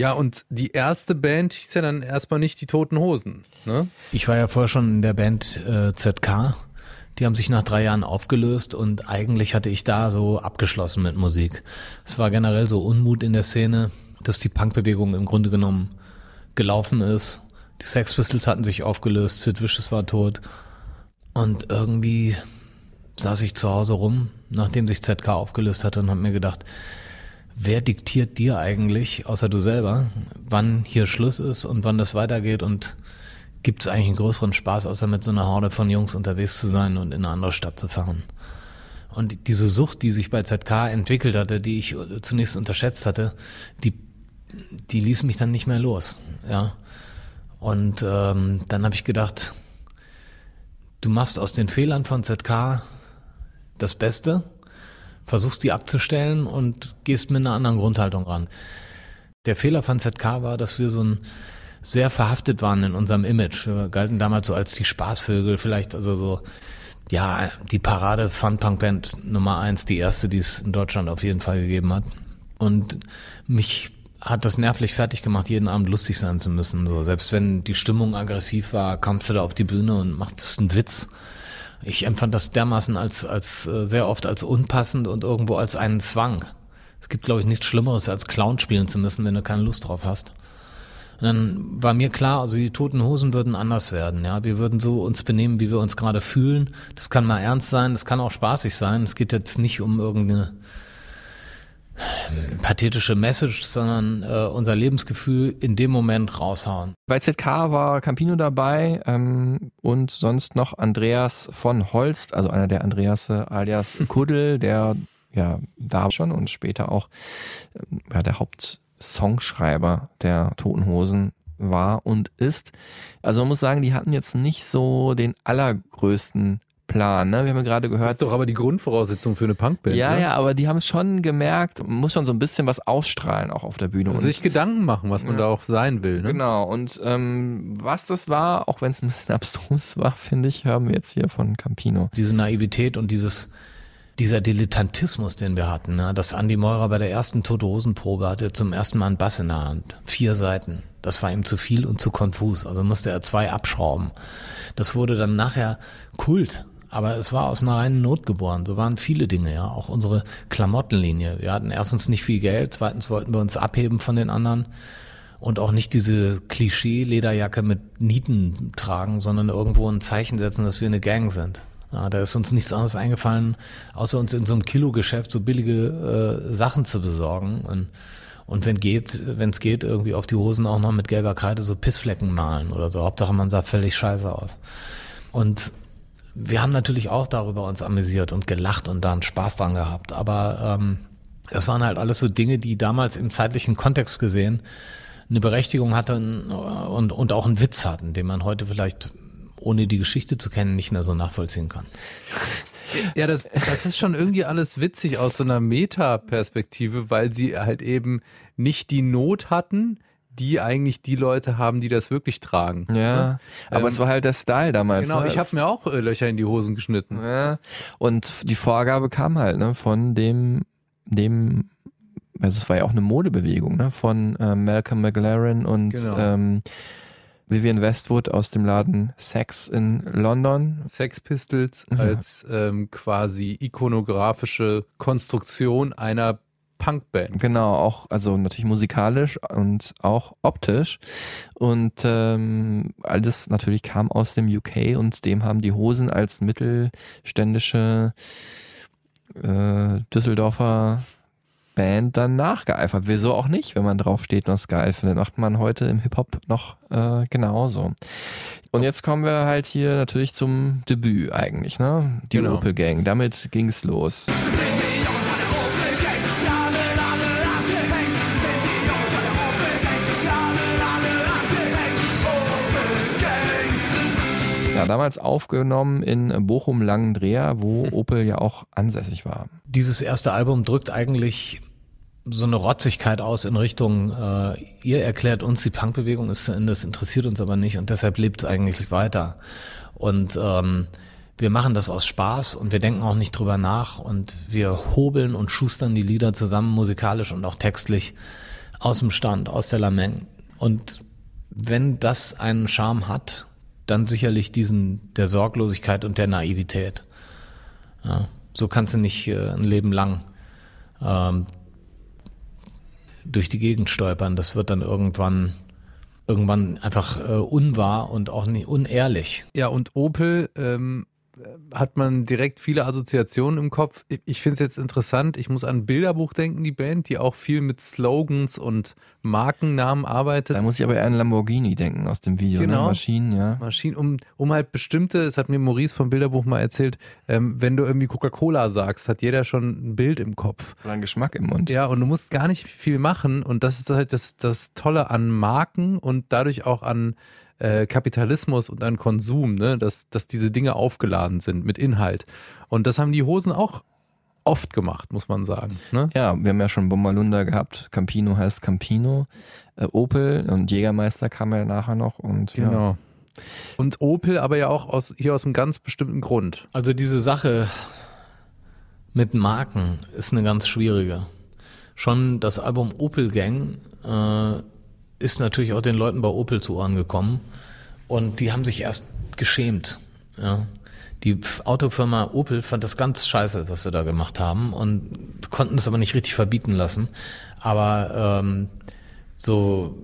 Ja, und die erste Band hieß ja dann erstmal nicht die Toten Hosen. Ne? Ich war ja vorher schon in der Band äh, ZK. Die haben sich nach drei Jahren aufgelöst und eigentlich hatte ich da so abgeschlossen mit Musik. Es war generell so Unmut in der Szene, dass die Punkbewegung im Grunde genommen gelaufen ist. Die Sex Pistols hatten sich aufgelöst, Sid Vicious war tot. Und irgendwie saß ich zu Hause rum, nachdem sich ZK aufgelöst hatte und habe mir gedacht, wer diktiert dir eigentlich, außer du selber, wann hier Schluss ist und wann das weitergeht und gibt es eigentlich einen größeren Spaß, außer mit so einer Horde von Jungs unterwegs zu sein und in eine andere Stadt zu fahren. Und diese Sucht, die sich bei ZK entwickelt hatte, die ich zunächst unterschätzt hatte, die, die ließ mich dann nicht mehr los. Ja. Und ähm, dann habe ich gedacht, du machst aus den Fehlern von ZK das Beste versuchst die abzustellen und gehst mit einer anderen Grundhaltung ran. Der Fehler von ZK war, dass wir so ein sehr verhaftet waren in unserem Image. Wir galten damals so als die Spaßvögel, vielleicht also so, ja, die Parade Fun-Punk-Band Nummer eins, die erste, die es in Deutschland auf jeden Fall gegeben hat. Und mich hat das nervlich fertig gemacht, jeden Abend lustig sein zu müssen. So, selbst wenn die Stimmung aggressiv war, kamst du da auf die Bühne und machtest einen Witz ich empfand das dermaßen als, als äh, sehr oft als unpassend und irgendwo als einen Zwang. Es gibt, glaube ich, nichts Schlimmeres, als Clown spielen zu müssen, wenn du keine Lust drauf hast. Und dann war mir klar, also die toten Hosen würden anders werden. Ja, wir würden so uns benehmen, wie wir uns gerade fühlen. Das kann mal ernst sein, das kann auch spaßig sein. Es geht jetzt nicht um irgendeine pathetische Message, sondern äh, unser Lebensgefühl in dem Moment raushauen. Bei ZK war Campino dabei ähm, und sonst noch Andreas von Holst, also einer der Andreas alias [LAUGHS] Kuddel, der ja da schon und später auch ähm, ja, der Hauptsongschreiber der Toten Hosen war und ist. Also man muss sagen, die hatten jetzt nicht so den allergrößten Plan. Ne? Wir haben ja gerade gehört. Das ist doch aber die Grundvoraussetzung für eine Punkband. Ja, ne? ja, aber die haben es schon gemerkt, man muss schon so ein bisschen was ausstrahlen auch auf der Bühne. Also sich Gedanken machen, was man Ja. da auch sein will. Ne? Genau, und ähm, was das war, auch wenn es ein bisschen [LAUGHS] abstrus war, finde ich, hören wir jetzt hier von Campino. Diese Naivität und dieses dieser Dilettantismus, den wir hatten, ne? dass Andy Meurer bei der ersten Tote Hosen Probe hatte zum ersten Mal einen Bass in der Hand. Vier Seiten. Das war ihm zu viel und zu konfus. Also musste er zwei abschrauben. Das wurde dann nachher Kult. Aber es war aus einer reinen Not geboren. So waren viele Dinge, ja. Auch unsere Klamottenlinie. Wir hatten erstens nicht viel Geld, zweitens wollten wir uns abheben von den anderen und auch nicht diese Klischee-Lederjacke mit Nieten tragen, sondern irgendwo ein Zeichen setzen, dass wir eine Gang sind. Ja, da ist uns nichts anderes eingefallen, außer uns in so einem Kilogeschäft so billige äh, Sachen zu besorgen und und wenn geht, wenn es geht, irgendwie auf die Hosen auch noch mit gelber Kreide so Pissflecken malen oder so. Hauptsache man sah völlig scheiße aus. Und wir haben natürlich auch darüber uns amüsiert und gelacht und da einen Spaß dran gehabt. Aber ähm, das waren halt alles so Dinge, die damals im zeitlichen Kontext gesehen eine Berechtigung hatten und, und auch einen Witz hatten, den man heute vielleicht ohne die Geschichte zu kennen nicht mehr so nachvollziehen kann. [LAUGHS] Ja, das, das ist schon irgendwie alles witzig aus so einer Meta-Perspektive, weil sie halt eben nicht die Not hatten, die eigentlich die Leute haben, die das wirklich tragen. Ja, aber Ähm, es war halt der Style damals. Genau, ne? ich habe mir auch äh, Löcher in die Hosen geschnitten. Ja, und die Vorgabe kam halt ne, von dem, dem, also es war ja auch eine Modebewegung, ne, von äh, Malcolm McLaren und Genau. ähm, Vivian Westwood aus dem Laden Sex in London. Sex Pistols als ähm, quasi ikonografische Konstruktion einer Punkband. Genau, auch, also natürlich musikalisch und auch optisch. Und ähm, alles natürlich kam aus dem UK und dem haben die Hosen als mittelständische äh, Düsseldorfer Band dann nachgeeifert. Wieso auch nicht, wenn man drauf steht und das geil findet. Macht man heute im Hip-Hop noch äh, genauso. Und jetzt kommen wir halt hier natürlich zum Debüt eigentlich, ne? Die Genau. Opel Gang. Damit ging's los. Ja, damals aufgenommen in Bochum-Langendreher, wo Opel ja auch ansässig war. Dieses erste Album drückt eigentlich so eine Rotzigkeit aus in Richtung, äh, ihr erklärt uns, die Punkbewegung ist zu Ende, das interessiert uns aber nicht und deshalb lebt es eigentlich weiter. Und ähm, wir machen das aus Spaß und wir denken auch nicht drüber nach und wir hobeln und schustern die Lieder zusammen, musikalisch und auch textlich, aus dem Stand, aus der Lameng. Und wenn das einen Charme hat, dann sicherlich diesen der Sorglosigkeit und der Naivität. Ja, so kannst du nicht äh, ein Leben lang ähm, durch die Gegend stolpern. Das wird dann irgendwann irgendwann einfach äh, unwahr und auch nicht unehrlich. Ja, und Opel ähm, hat man direkt viele Assoziationen im Kopf. Ich- finde es jetzt interessant. Ich muss an Bilderbuch denken, die Band, die auch viel mit Slogans und Markennamen arbeitet. Da muss ich aber eher an Lamborghini denken aus dem Video, Genau. ne? Maschinen, ja. Maschinen, um, um halt bestimmte, es hat mir Maurice vom Bilderbuch mal erzählt, ähm, wenn du irgendwie Coca-Cola sagst, hat jeder schon ein Bild im Kopf. Oder ein Geschmack im Mund. Ja, und du musst gar nicht viel machen und das ist halt das, das Tolle an Marken und dadurch auch an äh, Kapitalismus und an Konsum, ne? dass, dass diese Dinge aufgeladen sind mit Inhalt. Und das haben die Hosen auch oft gemacht, muss man sagen. Ne? Ja, wir haben ja schon Bommalunda gehabt. Campino heißt Campino. Äh, Opel und Jägermeister kam ja nachher noch und ja. Genau. Und Opel aber ja auch aus, hier aus einem ganz bestimmten Grund. Also diese Sache mit Marken ist eine ganz schwierige. Schon das Album Opel Gang äh, ist natürlich auch den Leuten bei Opel zu Ohren gekommen und die haben sich erst geschämt. Ja. Die Autofirma Opel fand das ganz scheiße, was wir da gemacht haben und konnten es aber nicht richtig verbieten lassen. Aber ähm, so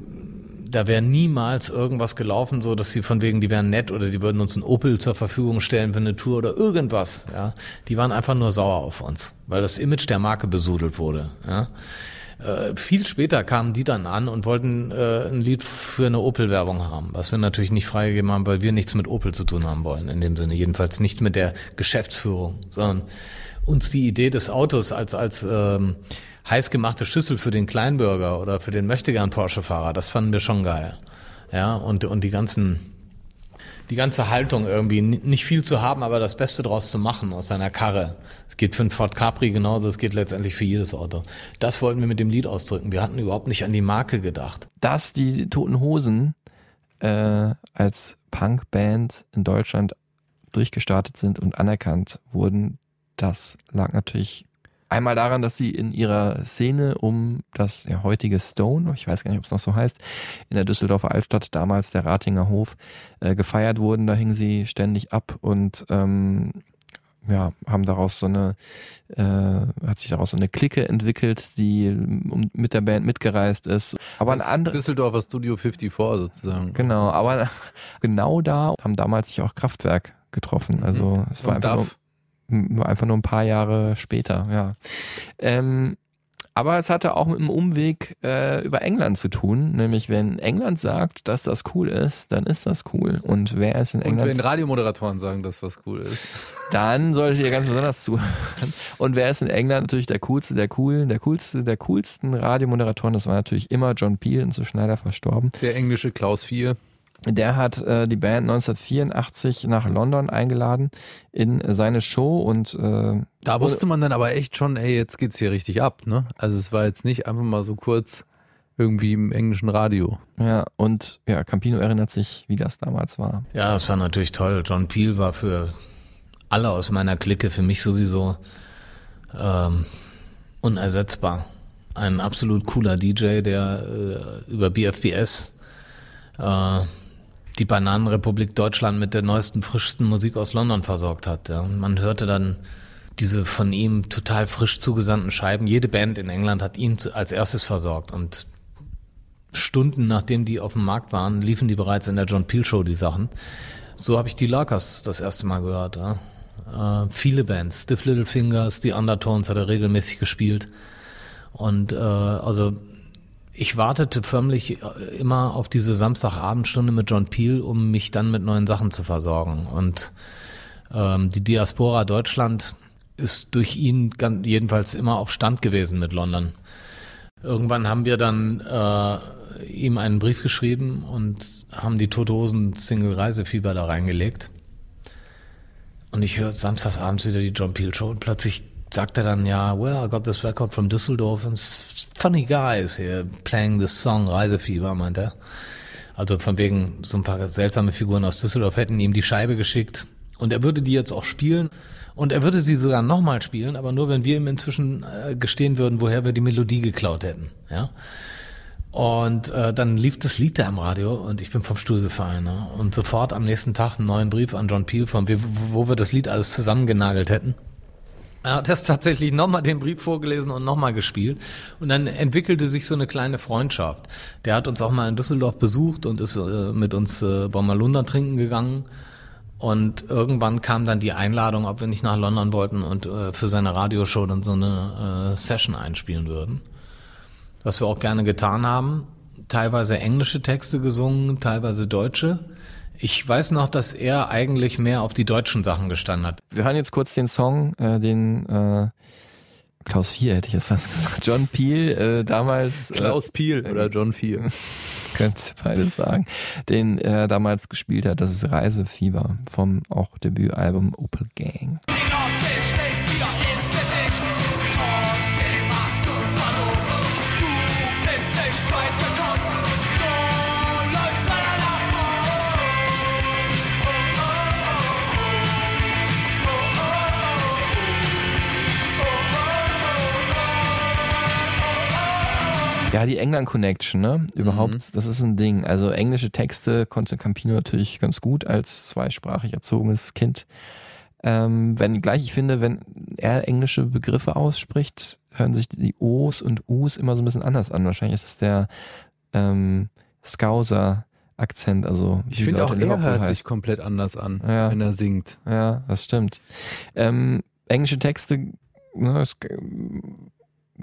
da wäre niemals irgendwas gelaufen, so dass sie von wegen, die wären nett oder die würden uns einen Opel zur Verfügung stellen für eine Tour oder irgendwas. Ja, die waren einfach nur sauer auf uns, weil das Image der Marke besudelt wurde. Ja. Äh, viel später kamen die dann an und wollten äh, ein Lied für eine Opel-Werbung haben, was wir natürlich nicht freigegeben haben, weil wir nichts mit Opel zu tun haben wollen, in dem Sinne. Jedenfalls nicht mit der Geschäftsführung, sondern uns die Idee des Autos als, als ähm, heißgemachte Schüssel für den Kleinbürger oder für den möchtegern Porsche-Fahrer, das fanden wir schon geil. Ja, und, und die ganzen, die ganze Haltung irgendwie, nicht viel zu haben, aber das Beste draus zu machen aus seiner Karre. Es geht für einen Ford Capri genauso, es geht letztendlich für jedes Auto. Das wollten wir mit dem Lied ausdrücken. Wir hatten überhaupt nicht an die Marke gedacht. Dass die Toten Hosen äh, als Punkband in Deutschland durchgestartet sind und anerkannt wurden, das lag natürlich einmal daran, dass sie in ihrer Szene um das ja, heutige Stone, ich weiß gar nicht, ob es noch so heißt, in der Düsseldorfer Altstadt, damals der Ratinger Hof, äh, gefeiert wurden. Da hingen sie ständig ab und ähm, ja, haben daraus so eine, äh, hat sich daraus so eine Clique entwickelt, die um, mit der Band mitgereist ist. Aber ein das anderes. Düsseldorfer Studio 54 sozusagen. Genau, aber [LAUGHS] genau da haben damals sich auch Kraftwerk getroffen. Also es war Und einfach, nur, Duff. war einfach nur ein paar Jahre später, ja. Ähm, aber es hatte auch mit einem Umweg äh, über England zu tun. Nämlich, wenn England sagt, dass das cool ist, dann ist das cool. Und wer ist in Und England? wenn Radiomoderatoren sagen, dass was cool ist. [LAUGHS] dann solltet ihr ganz besonders zuhören. Und wer ist in England natürlich der coolste, der coolen, der coolste, der coolsten Radiomoderatoren? Das war natürlich immer John Peel, inzwischen leider verstorben. Der englische Klaus 4. Der hat äh, die Band 1984 nach London eingeladen in seine Show und äh, Da wusste man dann aber echt schon, ey, jetzt geht's hier richtig ab, ne? Also es war jetzt nicht einfach mal so kurz irgendwie im englischen Radio. ja und ja Campino erinnert sich, wie das damals war. Ja, das war natürlich toll. John Peel war für alle aus meiner Clique, für mich sowieso ähm, unersetzbar. Ein absolut cooler DJ, der äh, über BFBS äh, die Bananenrepublik Deutschland mit der neuesten, frischsten Musik aus London versorgt hat. Ja. Und man hörte dann diese von ihm total frisch zugesandten Scheiben. Jede Band in England hat ihn als erstes versorgt und Stunden nachdem die auf dem Markt waren, liefen die bereits in der John Peel Show die Sachen. So habe ich die Lurkers das erste Mal gehört. Ja. Äh, viele Bands, Stiff Little Fingers, die Undertones hat er regelmäßig gespielt. Und äh, also ich wartete förmlich äh, immer auf diese Samstagabendstunde mit John Peel, um mich dann mit neuen Sachen zu versorgen. Und ähm, die Diaspora Deutschland ist durch ihn jedenfalls immer auf Stand gewesen mit London. Irgendwann haben wir dann äh, ihm einen Brief geschrieben und haben die Tote Hosen Single Reisefieber da reingelegt. Und ich höre samstags abends wieder die John Peel Show und plötzlich sagt er dann, ja, well, I got this record from Düsseldorf and funny guys here playing this song Reisefieber, meint er. Also von wegen so ein paar seltsame Figuren aus Düsseldorf hätten ihm die Scheibe geschickt und er würde die jetzt auch spielen und er würde sie sogar nochmal spielen, aber nur wenn wir ihm inzwischen äh, gestehen würden, woher wir die Melodie geklaut hätten, ja. Und äh, dann lief das Lied da im Radio und ich bin vom Stuhl gefallen. Ne? Und sofort am nächsten Tag einen neuen Brief an John Peel, von wo wir das Lied alles zusammengenagelt hätten. Er hat das tatsächlich nochmal den Brief vorgelesen und nochmal gespielt. Und dann entwickelte sich so eine kleine Freundschaft. Der hat uns auch mal in Düsseldorf besucht und ist äh, mit uns äh, Bommerlunder trinken gegangen. Und irgendwann kam dann die Einladung, ob wir nicht nach London wollten und äh, für seine Radioshow dann so eine äh, Session einspielen würden. Was wir auch gerne getan haben. Teilweise englische Texte gesungen, teilweise deutsche. Ich weiß noch, dass er eigentlich mehr auf die deutschen Sachen gestanden hat. Wir hören jetzt kurz den Song, äh, den äh, Klaus 4 hätte ich jetzt fast [LAUGHS] gesagt. John Peel äh, damals. Klaus Peel oder John Peel. [LAUGHS] Könnt beides sagen. Den er damals gespielt hat, das ist Reisefieber vom auch Debütalbum Opel Gang. Ja, die England Connection, ne? Überhaupt, Mhm. das ist ein Ding. Also englische Texte konnte Campino natürlich ganz gut als zweisprachig erzogenes Kind. Ähm, wenn gleich, ich finde, wenn er englische Begriffe ausspricht, hören sich die O's und U's immer so ein bisschen anders an. Wahrscheinlich ist es der ähm, Scouser Akzent, also Ich finde auch er hört sich heißt. komplett anders an, Ja. wenn er singt. Ja, das stimmt. Ähm, englische Texte, ne, es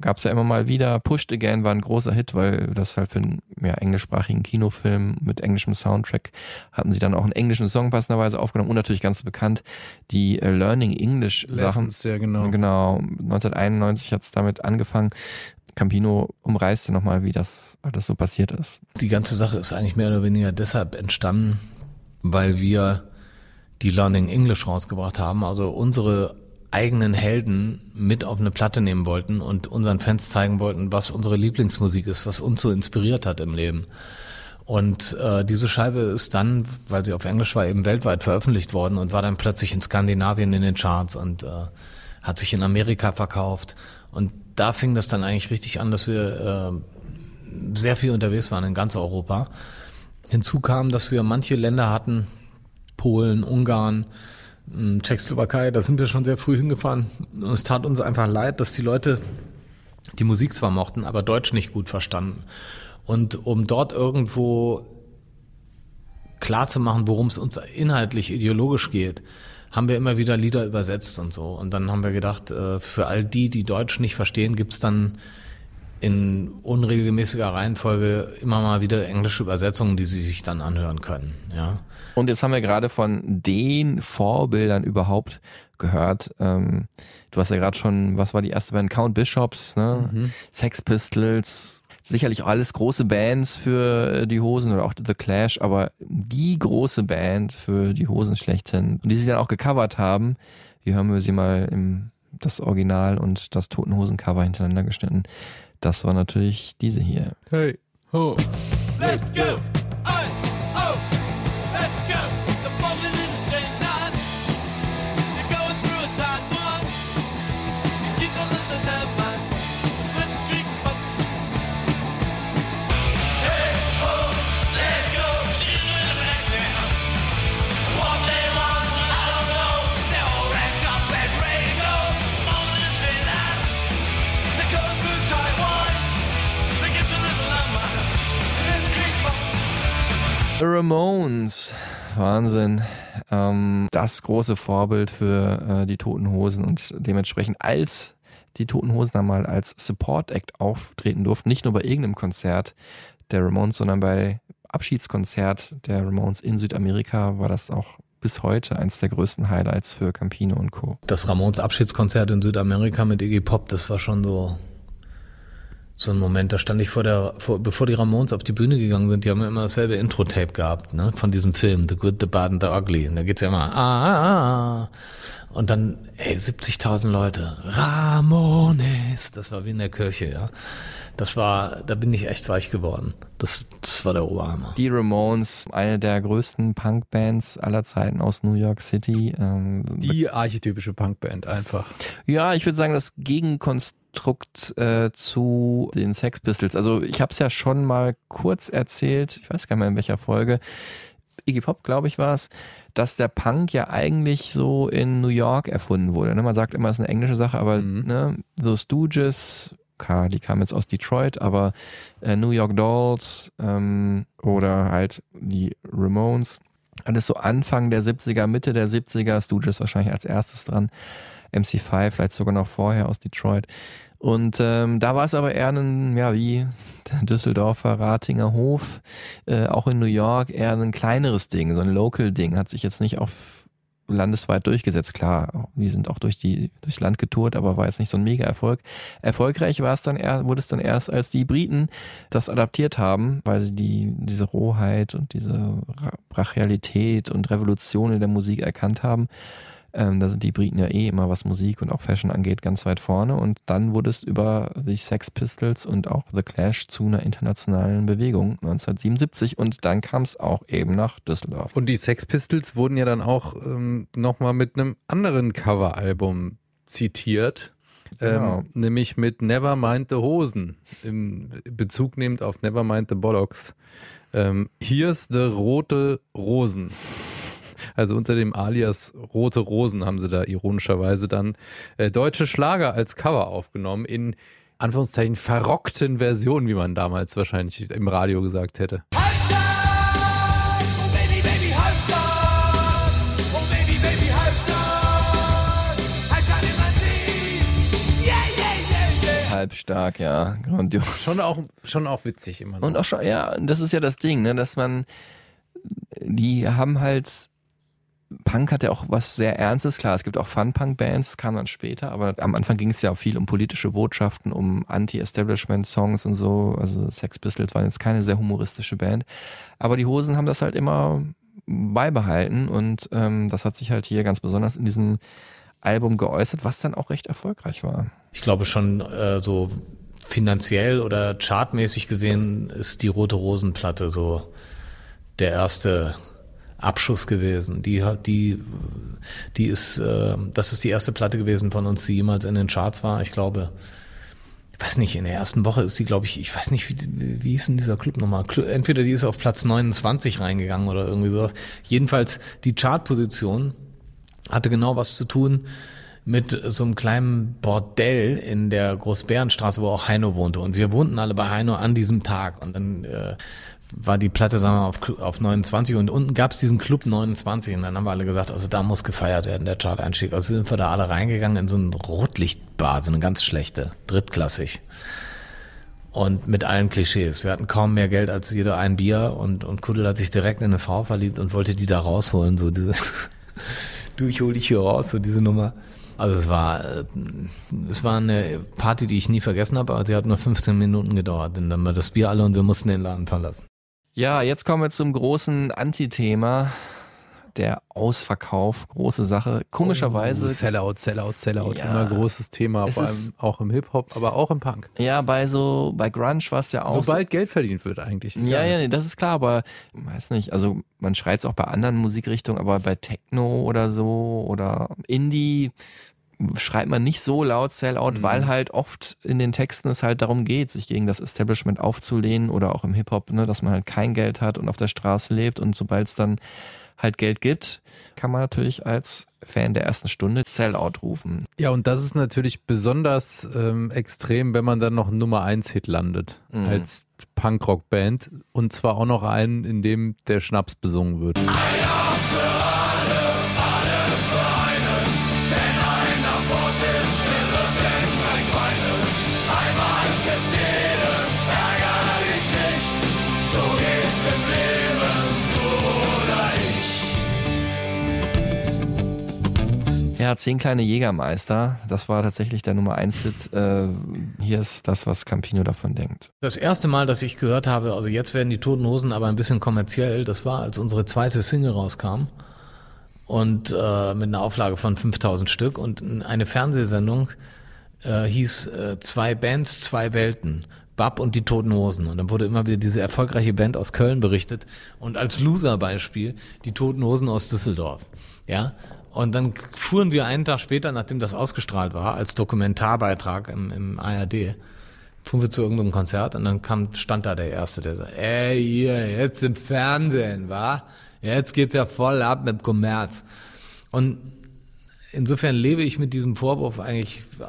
gab es ja immer mal wieder. Pushed Again war ein großer Hit, weil das halt für einen ja, englischsprachigen Kinofilm mit englischem Soundtrack hatten sie dann auch einen englischen Song passenderweise aufgenommen und natürlich ganz bekannt die äh, Learning English Sachen. Lessons, ja genau. Genau, 1991 hat es damit angefangen. Campino umreißte nochmal, wie das alles so passiert ist. Die ganze Sache ist eigentlich mehr oder weniger deshalb entstanden, weil wir die Learning English rausgebracht haben, also unsere eigenen Helden mit auf eine Platte nehmen wollten und unseren Fans zeigen wollten, was unsere Lieblingsmusik ist, was uns so inspiriert hat im Leben. Und äh, diese Scheibe ist dann, weil sie auf Englisch war, eben weltweit veröffentlicht worden und war dann plötzlich in Skandinavien in den Charts und äh, hat sich in Amerika verkauft. Und da fing das dann eigentlich richtig an, dass wir äh, sehr viel unterwegs waren in ganz Europa. Hinzu kam, dass wir manche Länder hatten, Polen, Ungarn, Tschechoslowakei, da sind wir schon sehr früh hingefahren. Und es tat uns einfach leid, dass die Leute die Musik zwar mochten, aber Deutsch nicht gut verstanden. Und um dort irgendwo klar zu machen, worum es uns inhaltlich, ideologisch geht, haben wir immer wieder Lieder übersetzt und so. Und dann haben wir gedacht, äh, für all die, die Deutsch nicht verstehen, gibt's dann in unregelmäßiger Reihenfolge immer mal wieder englische Übersetzungen, die sie sich dann anhören können. Ja. Und jetzt haben wir gerade von den Vorbildern überhaupt gehört. Ähm, du hast ja gerade schon, was war die erste Band? Count Bishops, ne? Mhm. Sex Pistols. Sicherlich alles große Bands für die Hosen oder auch The Clash, aber die große Band für die Hosen schlechthin. Und die sie dann auch gecovert haben. Hier hören wir sie mal im das Original und das Toten Hosen Cover hintereinander geschnitten. Das war natürlich diese hier. Hey, ho. Let's go! Ramones. Wahnsinn. Ähm, das große Vorbild für äh, die Toten Hosen und dementsprechend als die Toten Hosen einmal als Support Act auftreten durften, nicht nur bei irgendeinem Konzert der Ramones, sondern bei Abschiedskonzert der Ramones in Südamerika war das auch bis heute eines der größten Highlights für Campino und Co. Das Ramones Abschiedskonzert in Südamerika mit Iggy Pop, das war schon so so ein Moment, da stand ich vor der, vor, bevor die Ramones auf die Bühne gegangen sind, die haben immer dasselbe Intro-Tape gehabt, ne, von diesem Film, The Good, The Bad and The Ugly. Und da geht's ja immer, ah, ah, ah. Und dann, ey, 70.000 Leute, Ramones, das war wie in der Kirche, ja. Das war, da bin ich echt weich geworden. Das, das war der Oberhammer. Die Ramones, eine der größten Punkbands aller Zeiten aus New York City. Ähm, Die archetypische Punkband einfach. Ja, ich würde sagen, das Gegenkonstrukt äh, zu den Sex Pistols. Also ich habe es ja schon mal kurz erzählt, ich weiß gar nicht mehr in welcher Folge, Iggy Pop, glaube ich, war es, dass der Punk ja eigentlich so in New York erfunden wurde. Ne? Man sagt immer, es ist eine englische Sache, aber Mhm. ne, The Stooges, klar, die kamen jetzt aus Detroit, aber äh, New York Dolls ähm, oder halt die Ramones, alles so Anfang der 70er, Mitte der 70er, Stooges wahrscheinlich als erstes dran, MC5 vielleicht sogar noch vorher aus Detroit. Und ähm, da war es aber eher ein, ja, wie der Düsseldorfer Ratinger Hof, äh, auch in New York eher ein kleineres Ding, so ein Local-Ding, hat sich jetzt nicht auf landesweit durchgesetzt. Klar, die sind auch durch die, durchs Land getourt, aber war jetzt nicht so ein Mega-Erfolg. Erfolgreich war es dann eher, wurde es dann erst, als die Briten das adaptiert haben, weil sie die, diese Rohheit und diese Ra- Brachialität und Revolution in der Musik erkannt haben. Ähm, da sind die Briten ja eh immer, was Musik und auch Fashion angeht, ganz weit vorne. Und dann wurde es über die Sex Pistols und auch The Clash zu einer internationalen Bewegung 1977. Und dann kam es auch eben nach Düsseldorf. Und die Sex Pistols wurden ja dann auch ähm, nochmal mit einem anderen Coveralbum zitiert. Genau. Ähm, nämlich mit Nevermind the Hosen. Im Bezug nehmend auf Nevermind the Bollocks. Ähm, Here's the Rote Rosen. Also unter dem Alias Rote Rosen haben sie da ironischerweise dann äh, deutsche Schlager als Cover aufgenommen in Anführungszeichen verrockten Versionen, wie man damals wahrscheinlich im Radio gesagt hätte. Halbstark, ja. Grandios. Schon auch, schon auch witzig immer noch. Und auch schon, ja, das ist ja das Ding, ne, dass man, die haben halt, Punk hat ja auch was sehr Ernstes, klar, es gibt auch Fun-Punk-Bands, kam dann später, aber am Anfang ging es ja auch viel um politische Botschaften, um Anti-Establishment-Songs und so, also Sex Pistols waren jetzt keine sehr humoristische Band, aber die Hosen haben das halt immer beibehalten und ähm, das hat sich halt hier ganz besonders in diesem Album geäußert, was dann auch recht erfolgreich war. Ich glaube schon äh, so finanziell oder chartmäßig gesehen ist die Rote Rosenplatte so der erste Abschuss gewesen. Die hat die die ist äh, das ist die erste Platte gewesen von uns, die jemals in den Charts war. Ich glaube, ich weiß nicht, in der ersten Woche ist die, glaube ich, ich weiß nicht, wie, wie hieß denn dieser Club nochmal? Entweder die ist auf Platz 29 reingegangen oder irgendwie so. Jedenfalls die Chartposition hatte genau was zu tun mit so einem kleinen Bordell in der Großbärenstraße, wo auch Heino wohnte. Und wir wohnten alle bei Heino an diesem Tag. Und dann äh, war die Platte, sagen wir auf, auf 29 und unten gab es diesen Club 29 und dann haben wir alle gesagt, also da muss gefeiert werden, der Chart-Einstieg. Also sind wir da alle reingegangen in so ein Rotlichtbar, so eine ganz schlechte, drittklassig. Und mit allen Klischees. Wir hatten kaum mehr Geld als jeder ein Bier und, und Kuddel hat sich direkt in eine Frau verliebt und wollte die da rausholen, so diese, [LAUGHS] du, ich hol dich hier raus, so diese Nummer. Also es war, äh, es war eine Party, die ich nie vergessen habe, aber die hat nur 15 Minuten gedauert. Denn dann war das Bier alle und wir mussten den Laden verlassen. Ja, jetzt kommen wir zum großen Antithema. Der Ausverkauf, große Sache. Komischerweise. Oh, Sellout, Sellout, Sellout. Ja. Immer großes Thema, vor allem auch im Hip-Hop, aber auch im Punk. Ja, bei so, bei Grunge war es ja auch. Sobald Geld verdient wird eigentlich. so, ja, ja, nee, das ist klar, aber weiß nicht, also man schreit es auch bei anderen Musikrichtungen, aber bei Techno oder so oder Indie schreit man nicht so laut Sellout, Mhm. weil halt oft in den Texten es halt darum geht, sich gegen das Establishment aufzulehnen oder auch im Hip-Hop, ne, dass man halt kein Geld hat und auf der Straße lebt und sobald es dann halt Geld gibt, kann man natürlich als Fan der ersten Stunde Sellout rufen. Ja, und das ist natürlich besonders ähm, extrem, wenn man dann noch einen Nummer 1 Hit landet Mhm. als Punkrock-Band und zwar auch noch einen, in dem der Schnaps besungen wird. Ja, zehn kleine Jägermeister. Das war tatsächlich der Nummer 1 Hit. Äh, hier ist das, was Campino davon denkt. Das erste Mal, dass ich gehört habe, also jetzt werden die Toten Hosen aber ein bisschen kommerziell, das war, als unsere zweite Single rauskam und äh, mit einer Auflage von 5000 Stück und eine Fernsehsendung äh, hieß äh, Zwei Bands, zwei Welten. Bab und die Toten Hosen. Und dann wurde immer wieder diese erfolgreiche Band aus Köln berichtet und als Loser-Beispiel die Toten Hosen aus Düsseldorf. Ja. Und dann fuhren wir einen Tag später, nachdem das ausgestrahlt war, als Dokumentarbeitrag im, im ARD, fuhren wir zu irgendeinem Konzert und dann kam, stand da der Erste, der sagt, ey, hier, jetzt im Fernsehen, wa? Jetzt geht's ja voll ab mit Kommerz. Und insofern lebe ich mit diesem Vorwurf eigentlich äh,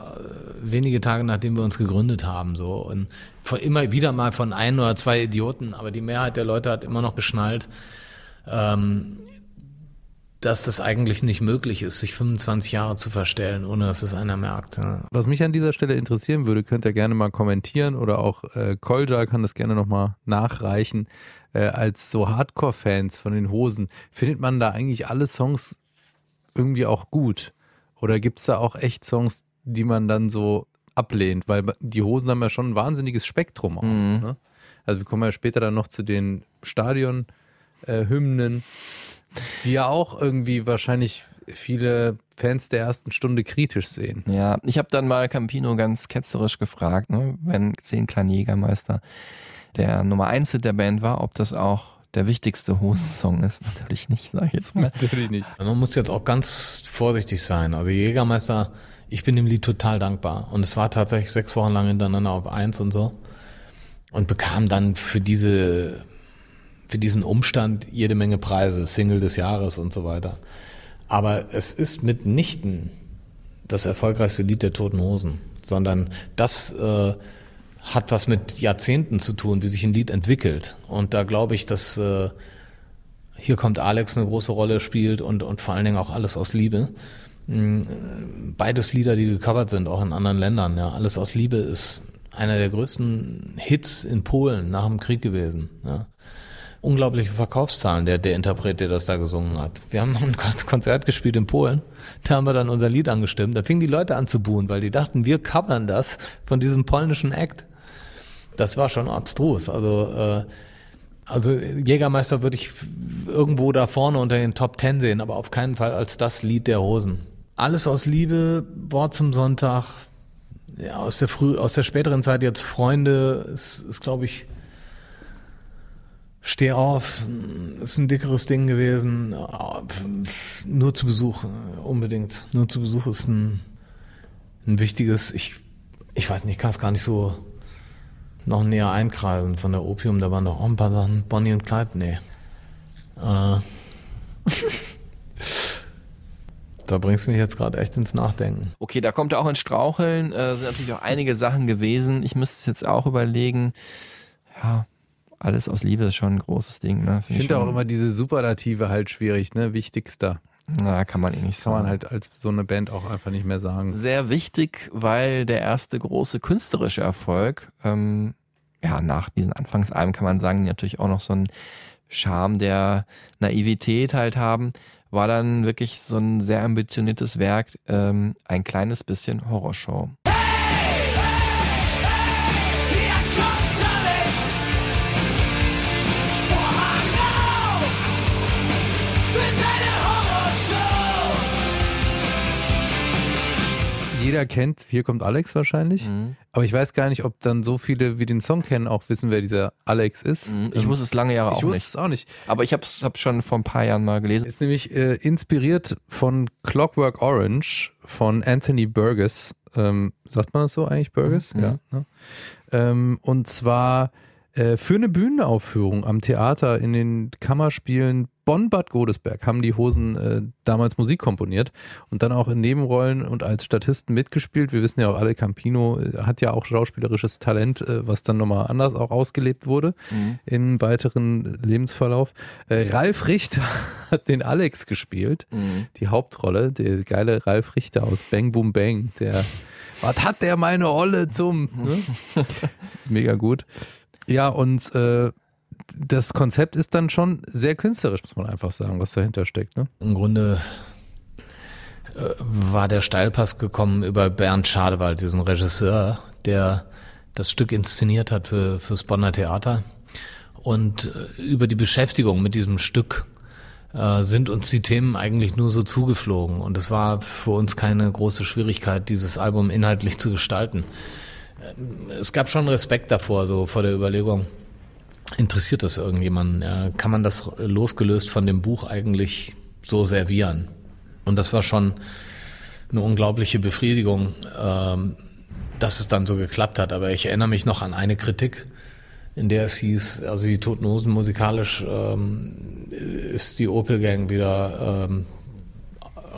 wenige Tage nachdem wir uns gegründet haben, so. Und immer wieder mal von ein oder zwei Idioten, aber die Mehrheit der Leute hat immer noch geschnallt, ähm, dass das eigentlich nicht möglich ist, sich 25 Jahre zu verstellen, ohne dass es einer merkt. Ja. Was mich an dieser Stelle interessieren würde, könnt ihr gerne mal kommentieren oder auch äh, Kolja kann das gerne nochmal nachreichen. Äh, als so Hardcore-Fans von den Hosen, findet man da eigentlich alle Songs irgendwie auch gut? Oder gibt es da auch echt Songs, die man dann so ablehnt? Weil die Hosen haben ja schon ein wahnsinniges Spektrum auch. Mhm. Ne? Also wir kommen ja später dann noch zu den Stadion-Hymnen, die ja auch irgendwie wahrscheinlich viele Fans der ersten Stunde kritisch sehen. Ja, ich habe dann mal Campino ganz ketzerisch gefragt, ne, wenn zehn kleine Jägermeister der Nummer 1 Hit der Band war, ob das auch der wichtigste Hosensong ist. Natürlich nicht, sag ich jetzt mal. Natürlich nicht. Man muss jetzt auch ganz vorsichtig sein. Also Jägermeister, ich bin dem Lied total dankbar. Und es war tatsächlich sechs Wochen lang hintereinander auf eins und so. Und bekam dann für diese, für diesen Umstand jede Menge Preise, Single des Jahres und so weiter. Aber es ist mitnichten das erfolgreichste Lied der Toten Hosen, sondern das äh, hat was mit Jahrzehnten zu tun, wie sich ein Lied entwickelt. Und da glaube ich, dass äh, hier kommt Alex eine große Rolle spielt und, und vor allen Dingen auch alles aus Liebe. Mm, Beides Lieder, die gecovert sind, auch in anderen Ländern. Ja, alles aus Liebe ist einer der größten Hits in Polen nach dem Krieg gewesen. Ja. Unglaubliche Verkaufszahlen, der, der Interpret, der das da gesungen hat. Wir haben noch ein Konzert gespielt in Polen, da haben wir dann unser Lied angestimmt. Da fingen die Leute an zu buhen, weil die dachten, wir covern das von diesem polnischen Act. Das war schon abstrus. Also, äh, also Jägermeister würde ich irgendwo da vorne unter den Top Ten sehen, aber auf keinen Fall als das Lied der Hosen. Alles aus Liebe, Wort zum Sonntag, ja, aus der früh, aus der späteren Zeit jetzt Freunde, ist, ist glaube ich, Steh auf, ist ein dickeres Ding gewesen. Nur zu Besuch, unbedingt. Nur zu Besuch ist ein, ein wichtiges, ich, ich weiß nicht, ich kann es gar nicht so noch näher einkreisen. Von der Opium, da waren noch ein paar Sachen. Bonnie und Clyde, nee. Äh. [LAUGHS] da bringst du mich jetzt gerade echt ins Nachdenken. Okay, da kommt er auch ins Straucheln. Äh, sind natürlich auch einige Sachen gewesen. Ich müsste es jetzt auch überlegen. Ja, alles aus Liebe ist schon ein großes Ding. Ne? Ich finde auch immer diese Superlative halt schwierig, ne? Wichtigster. Na, kann man eh nicht Kann sagen. man halt als so eine Band auch einfach nicht mehr sagen. Sehr wichtig, weil der erste große künstlerische Erfolg, ähm, ja, nach diesen Anfangsalben kann man sagen, die natürlich auch noch so einen Charme der Naivität halt haben, war dann wirklich so ein sehr ambitioniertes Werk, ähm, ein kleines bisschen Horrorshow. Jeder kennt, hier kommt Alex wahrscheinlich. Mhm. Aber ich weiß gar nicht, ob dann so viele, wie den Song kennen, auch wissen, wer dieser Alex ist. Mhm. Ich Ähm, wusste es lange Jahre ich auch wusste nicht. es auch nicht. Aber ich habe es schon vor ein paar Jahren mal gelesen. Ist nämlich äh, inspiriert von Clockwork Orange von Anthony Burgess. Ähm, sagt man das so eigentlich, Burgess? Mhm. Ja. Ne? Ähm, und zwar Äh, für eine Bühnenaufführung am Theater in den Kammerspielen Bonn-Bad Godesberg haben die Hosen äh, damals Musik komponiert und dann auch in Nebenrollen und als Statisten mitgespielt. Wir wissen ja auch alle, Campino äh, hat ja auch schauspielerisches Talent, äh, was dann nochmal anders auch ausgelebt wurde Mhm. im weiteren Lebensverlauf. Äh, Ralf Richter [LAUGHS] hat den Alex gespielt, Mhm. die Hauptrolle, der geile Ralf Richter aus Bang Boom Bang, der was hat der meine Olle zum? Ne? [LAUGHS] Mega gut. Ja, und äh, das Konzept ist dann schon sehr künstlerisch, muss man einfach sagen, was dahinter steckt. Ne? Im Grunde äh, war der Steilpass gekommen über Bernd Schadewald, diesen Regisseur, der das Stück inszeniert hat für fürs Bonner Theater. Und äh, über die Beschäftigung mit diesem Stück äh, sind uns die Themen eigentlich nur so zugeflogen. Und es war für uns keine große Schwierigkeit, dieses Album inhaltlich zu gestalten. Ähm, Es gab schon Respekt davor, so vor der Überlegung, interessiert das irgendjemanden? Ja, kann man das losgelöst von dem Buch eigentlich so servieren? Und das war schon eine unglaubliche Befriedigung, ähm, dass es dann so geklappt hat. Aber ich erinnere mich noch an eine Kritik, in der es hieß, also die Toten Hosen musikalisch ähm, ist die Opel Gang wieder ähm,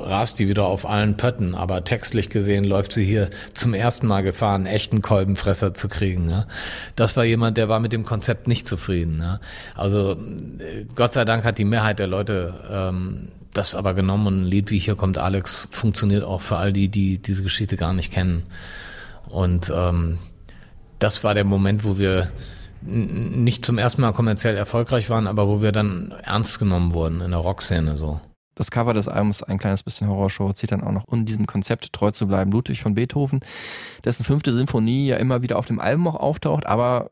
rast die wieder auf allen Pötten, aber textlich gesehen läuft sie hier zum ersten Mal Gefahr, einen echten Kolbenfresser zu kriegen. Ja. Das war jemand, der war mit dem Konzept nicht zufrieden. Ja. Also Gott sei Dank hat die Mehrheit der Leute ähm, das aber genommen und ein Lied wie Hier kommt Alex funktioniert auch für all die, die diese Geschichte gar nicht kennen. Und ähm, das war der Moment, wo wir nicht zum ersten Mal kommerziell erfolgreich waren, aber wo wir dann ernst genommen wurden in der Rockszene so. Das Cover des Albums, ein kleines bisschen Horrorshow, zieht dann auch noch, um diesem Konzept treu zu bleiben, Ludwig von Beethoven, dessen fünfte Sinfonie ja immer wieder auf dem Album auch auftaucht, aber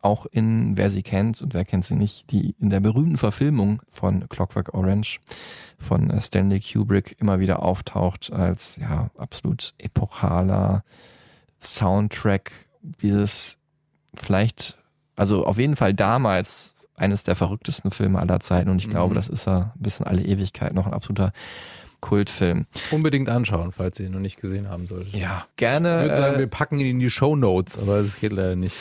auch in, wer sie kennt und wer kennt sie nicht, die in der berühmten Verfilmung von Clockwork Orange von Stanley Kubrick immer wieder auftaucht als ja absolut epochaler Soundtrack dieses vielleicht, also auf jeden Fall damals eines der verrücktesten Filme aller Zeiten und ich glaube, Mhm. das ist er bis in alle Ewigkeit noch ein absoluter Kultfilm. Unbedingt anschauen, falls ihr ihn noch nicht gesehen haben solltet. Ja, gerne. Ich würde sagen, äh, wir packen ihn in die Show Notes, aber das geht leider nicht.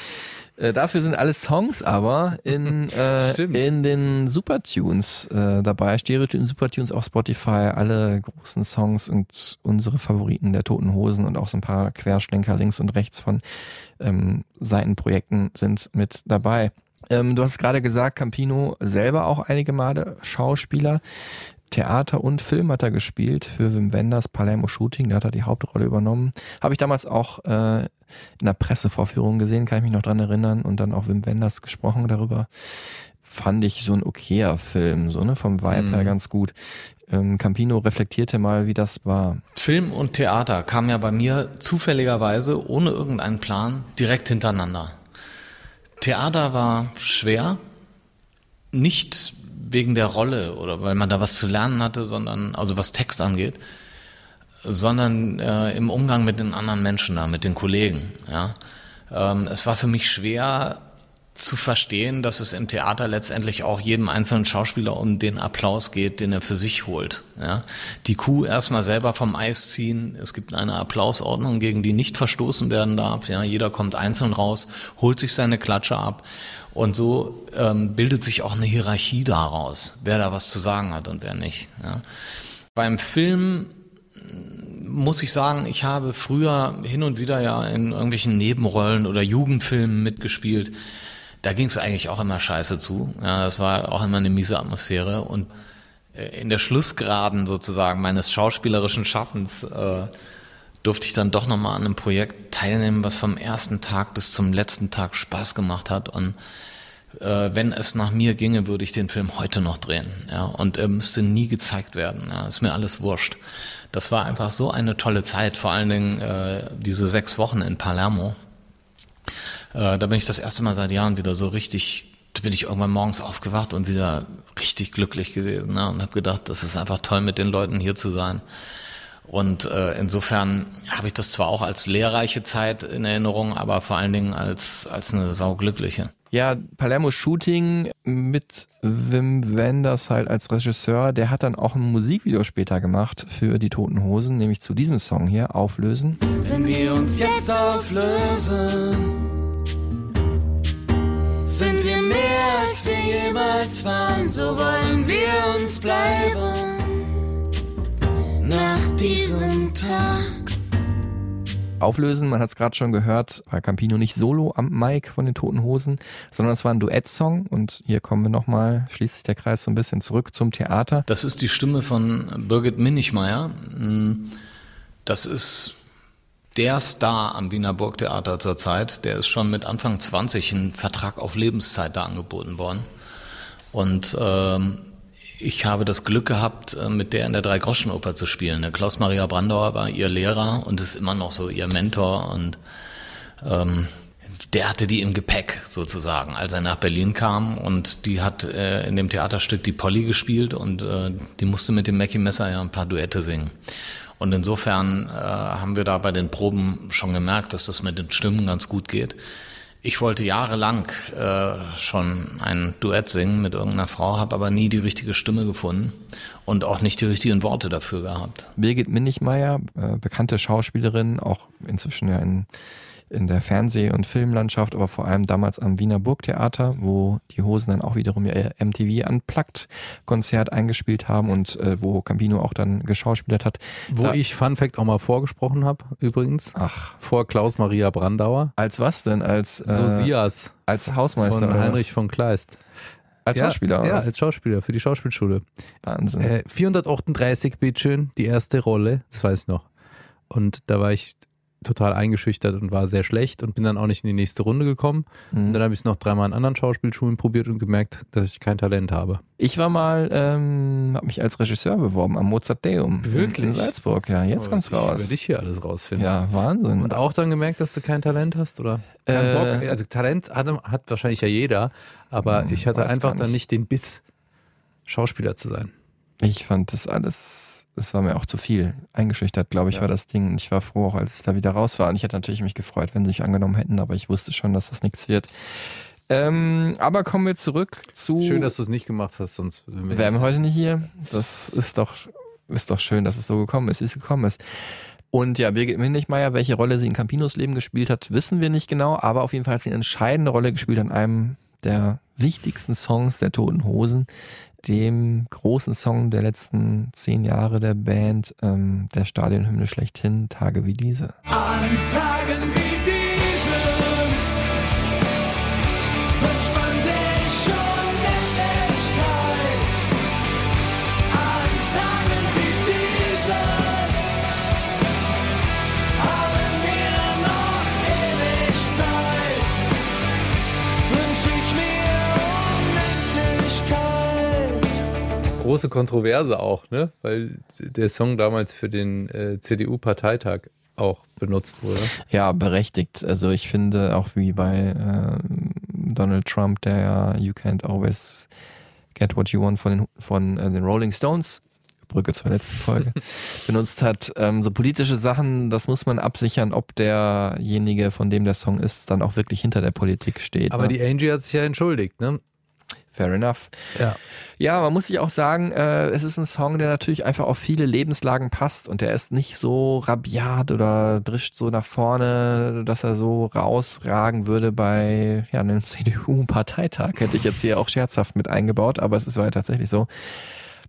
Äh, dafür sind alle Songs aber in, [LAUGHS] äh, in den Supertunes äh, dabei. Stereotypen Supertunes auf Spotify, alle großen Songs und unsere Favoriten der Toten Hosen und auch so ein paar Querschlenker links und rechts von ähm, Seitenprojekten sind mit dabei. Ähm, du hast gerade gesagt, Campino selber auch einige Male Schauspieler. Theater und Film hat er gespielt für Wim Wenders Palermo Shooting, da hat er die Hauptrolle übernommen. Habe ich damals auch äh, in der Pressevorführung gesehen, kann ich mich noch dran erinnern und dann auch Wim Wenders gesprochen darüber. Fand ich so ein okayer Film, so ne, vom Vibe Mhm. her ganz gut. Ähm, Campino reflektierte mal, wie das war. Film und Theater kamen ja bei mir zufälligerweise ohne irgendeinen Plan direkt hintereinander. Theater war schwer, nicht wegen der Rolle oder weil man da was zu lernen hatte, sondern also was Text angeht, sondern äh, im Umgang mit den anderen Menschen da, mit den Kollegen. Ja, ähm, es war für mich schwer zu verstehen, dass es im Theater letztendlich auch jedem einzelnen Schauspieler um den Applaus geht, den er für sich holt. Ja? Die Kuh erstmal selber vom Eis ziehen. Es gibt eine Applausordnung, gegen die nicht verstoßen werden darf. Ja? Jeder kommt einzeln raus, holt sich seine Klatsche ab. Und so ähm, bildet sich auch eine Hierarchie daraus, wer da was zu sagen hat und wer nicht. Ja? Beim Film muss ich sagen, ich habe früher hin und wieder ja in irgendwelchen Nebenrollen oder Jugendfilmen mitgespielt. Da ging es eigentlich auch immer scheiße zu. Ja, das war auch immer eine miese Atmosphäre. Und äh, in der Schlussgraden sozusagen meines schauspielerischen Schaffens äh, durfte ich dann doch nochmal an einem Projekt teilnehmen, was vom ersten Tag bis zum letzten Tag Spaß gemacht hat. Und äh, wenn es nach mir ginge, würde ich den Film heute noch drehen. Ja, und er müsste nie gezeigt werden. Ja, ist mir alles wurscht. Das war einfach so eine tolle Zeit, vor allen Dingen äh, diese sechs Wochen in Palermo. Äh, da bin ich das erste Mal seit Jahren wieder so richtig, da bin ich irgendwann morgens aufgewacht und wieder richtig glücklich gewesen ne? und habe gedacht, das ist einfach toll, mit den Leuten hier zu sein. Und äh, insofern habe ich das zwar auch als lehrreiche Zeit in Erinnerung, aber vor allen Dingen als, als eine sauglückliche. Ja, Palermo Shooting mit Wim Wenders halt als Regisseur, der hat dann auch ein Musikvideo später gemacht für die Toten Hosen, nämlich zu diesem Song hier, Auflösen. Wenn wir uns jetzt auflösen, jemals waren, so wollen wir uns bleiben. Nach diesem Tag. Auflösen, man hat es gerade schon gehört, war Campino nicht solo am Mic von den Toten Hosen, sondern es war ein Duettsong und hier kommen wir nochmal, schließt sich der Kreis so ein bisschen zurück zum Theater. Das ist die Stimme von Birgit Minichmeier. Das ist der Star am Wiener Burgtheater zurzeit. Der ist schon mit Anfang 20 ein Vertrag auf Lebenszeit da angeboten worden. Und ähm, ich habe das Glück gehabt, äh, mit der in der Dreigroschenoper zu spielen. Klaus-Maria Brandauer war ihr Lehrer und ist immer noch so ihr Mentor und ähm, der hatte die im Gepäck sozusagen, als er nach Berlin kam und die hat äh, in dem Theaterstück die Polly gespielt und äh, die musste mit dem Mackie Messer ja ein paar Duette singen. Und insofern äh, haben wir da bei den Proben schon gemerkt, dass das mit den Stimmen ganz gut geht. Ich wollte jahrelang äh, schon ein Duett singen mit irgendeiner Frau, habe aber nie die richtige Stimme gefunden und auch nicht die richtigen Worte dafür gehabt. Birgit Minichmeier, äh, bekannte Schauspielerin, auch inzwischen ja in in der Fernseh- und Filmlandschaft, aber vor allem damals am Wiener Burgtheater, wo die Hosen dann auch wiederum ihr MTV Unplugged Konzert eingespielt haben und äh, wo Campino auch dann geschauspielert hat. Wo da, ich Fun Fact auch mal vorgesprochen habe, übrigens. Ach. Vor Klaus Maria Brandauer. Als was denn? Als äh, Sosias. Als Hausmeister. Von Heinrich von Kleist. Als ja, Schauspieler? Ja, als Schauspieler für die Schauspielschule. Wahnsinn. Äh, 438 bitteschön, die erste Rolle, das weiß ich noch. Und da war ich total eingeschüchtert und war sehr schlecht und bin dann auch nicht in die nächste Runde gekommen. Mhm. Und dann habe ich es noch dreimal in anderen Schauspielschulen probiert und gemerkt, dass ich kein Talent habe. Ich war mal, ähm, habe mich als Regisseur beworben am Mozarteum. Wirklich? In Salzburg, ja. Jetzt oh, kommt's raus. Ich dich hier alles rausfinden. Ja, Wahnsinn. Und auch dann gemerkt, dass du kein Talent hast, oder? Kein äh, Bock? Also Talent hat, hat, wahrscheinlich ja jeder, aber hm, ich hatte einfach nicht. dann nicht den Biss, Schauspieler zu sein. Ich fand das alles, es war mir auch zu viel. Eingeschüchtert, glaube ich, ja. war das Ding. Und ich war froh, auch als ich da wieder raus war. Und ich hätte natürlich mich gefreut, wenn sie sich angenommen hätten, aber ich wusste schon, dass das nichts wird. Ähm, aber kommen wir zurück zu. Schön, dass du es nicht gemacht hast, sonst wären wir heute nicht hier. Das ist doch, ist doch schön, dass es so gekommen ist, wie es gekommen ist. Und ja, Birgit Minichmeier, welche Rolle sie in Campinos Leben gespielt hat, wissen wir nicht genau, aber auf jeden Fall hat sie eine entscheidende Rolle gespielt an einem der wichtigsten Songs der Toten Hosen, dem großen Song der letzten zehn Jahre der Band, ähm, der Stadionhymne schlechthin, Tage wie diese. An Tagen wie diese. Große Kontroverse auch, ne? Weil der Song damals für den äh, CDU-Parteitag auch benutzt wurde. Ja, berechtigt. Also ich finde auch wie bei äh, Donald Trump, der ja You Can't Always Get What You Want von den, von äh, den Rolling Stones Brücke zur letzten Folge, [LAUGHS] benutzt hat. Ähm, so politische Sachen, das muss man absichern, ob derjenige, von dem der Song ist, dann auch wirklich hinter der Politik steht. Aber ne? die Angie hat sich ja entschuldigt, ne? Fair enough. Ja. Ja, man muss sich auch sagen, äh, es ist ein Song, der natürlich einfach auf viele Lebenslagen passt und der ist nicht so rabiat oder drischt so nach vorne, dass er so rausragen würde bei ja, einem [LAUGHS] CDU-Parteitag. Hätte ich jetzt hier auch scherzhaft mit eingebaut, aber es ist halt tatsächlich so.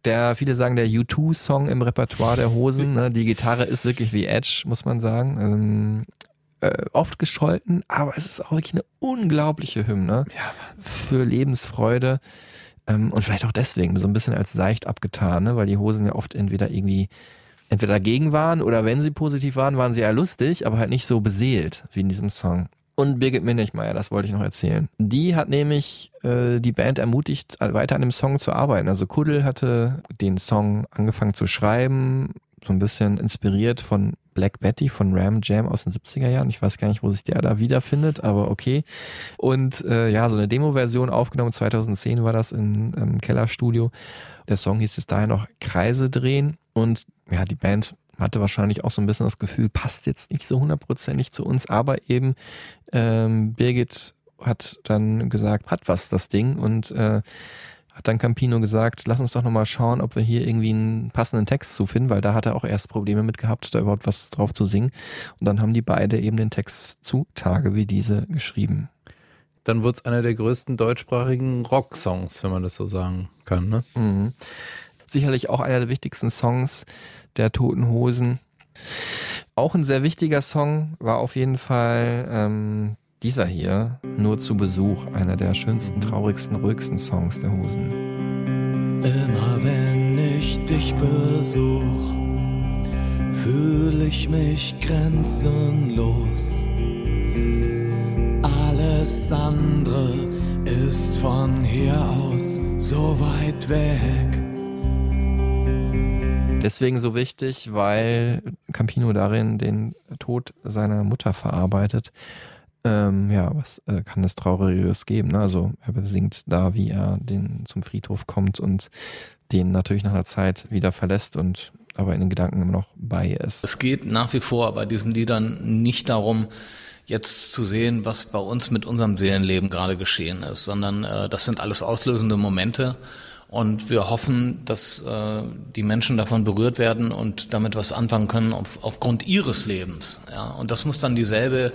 Der, viele sagen, der U2-Song im Repertoire der Hosen. Ne? Die Gitarre ist wirklich wie Edge, muss man sagen. Ähm, äh, oft gescholten, aber es ist auch wirklich eine unglaubliche Hymne ja, für Lebensfreude. Ähm, und vielleicht auch deswegen so ein bisschen als seicht abgetan, ne? weil die Hosen ja oft entweder irgendwie entweder dagegen waren oder wenn sie positiv waren, waren sie ja lustig, aber halt nicht so beseelt wie in diesem Song. Und Birgit Minichmeier, das wollte ich noch erzählen. Die hat nämlich äh, die Band ermutigt, weiter an dem Song zu arbeiten. Also Kuddel hatte den Song angefangen zu schreiben, so ein bisschen inspiriert von Black Betty von Ram Jam aus den 70er Jahren. Ich weiß gar nicht, wo sich der da wiederfindet, aber okay. Und äh, ja, so eine Demo-Version aufgenommen, 2010 war das in, im Kellerstudio. Der Song hieß bis dahin noch Kreise drehen und ja, die Band hatte wahrscheinlich auch so ein bisschen das Gefühl, passt jetzt nicht so hundertprozentig zu uns, aber eben ähm, Birgit hat dann gesagt, hat was das Ding und äh, hat dann Campino gesagt, lass uns doch nochmal schauen, ob wir hier irgendwie einen passenden Text zu finden, weil da hat er auch erst Probleme mit gehabt, da überhaupt was drauf zu singen. Und dann haben die beide eben den Text zu Tage wie diese geschrieben. dann wurde es einer der größten deutschsprachigen Rocksongs, wenn man das so sagen kann. Ne? Mhm. Sicherlich auch einer der wichtigsten Songs der Toten Hosen. Auch ein sehr wichtiger Song war auf jeden Fall ähm, dieser hier, Nur zu Besuch, einer der schönsten, traurigsten, ruhigsten Songs der Hosen. Immer wenn ich dich besuch, fühle ich mich grenzenlos. Alles andere ist von hier aus so weit weg. Deswegen so wichtig, weil Campino darin den Tod seiner Mutter verarbeitet. Ähm, ja, was äh, kann es Trauriges geben? Ne? Also er singt da, wie er den zum Friedhof kommt und den natürlich nach einer Zeit wieder verlässt und aber in den Gedanken immer noch bei ist. Es geht nach wie vor bei diesen Liedern nicht darum, jetzt zu sehen, was bei uns mit unserem Seelenleben gerade geschehen ist, sondern äh, das sind alles auslösende Momente und wir hoffen, dass äh, die Menschen davon berührt werden und damit was anfangen können auf, aufgrund ihres Lebens. Ja? Und das muss dann dieselbe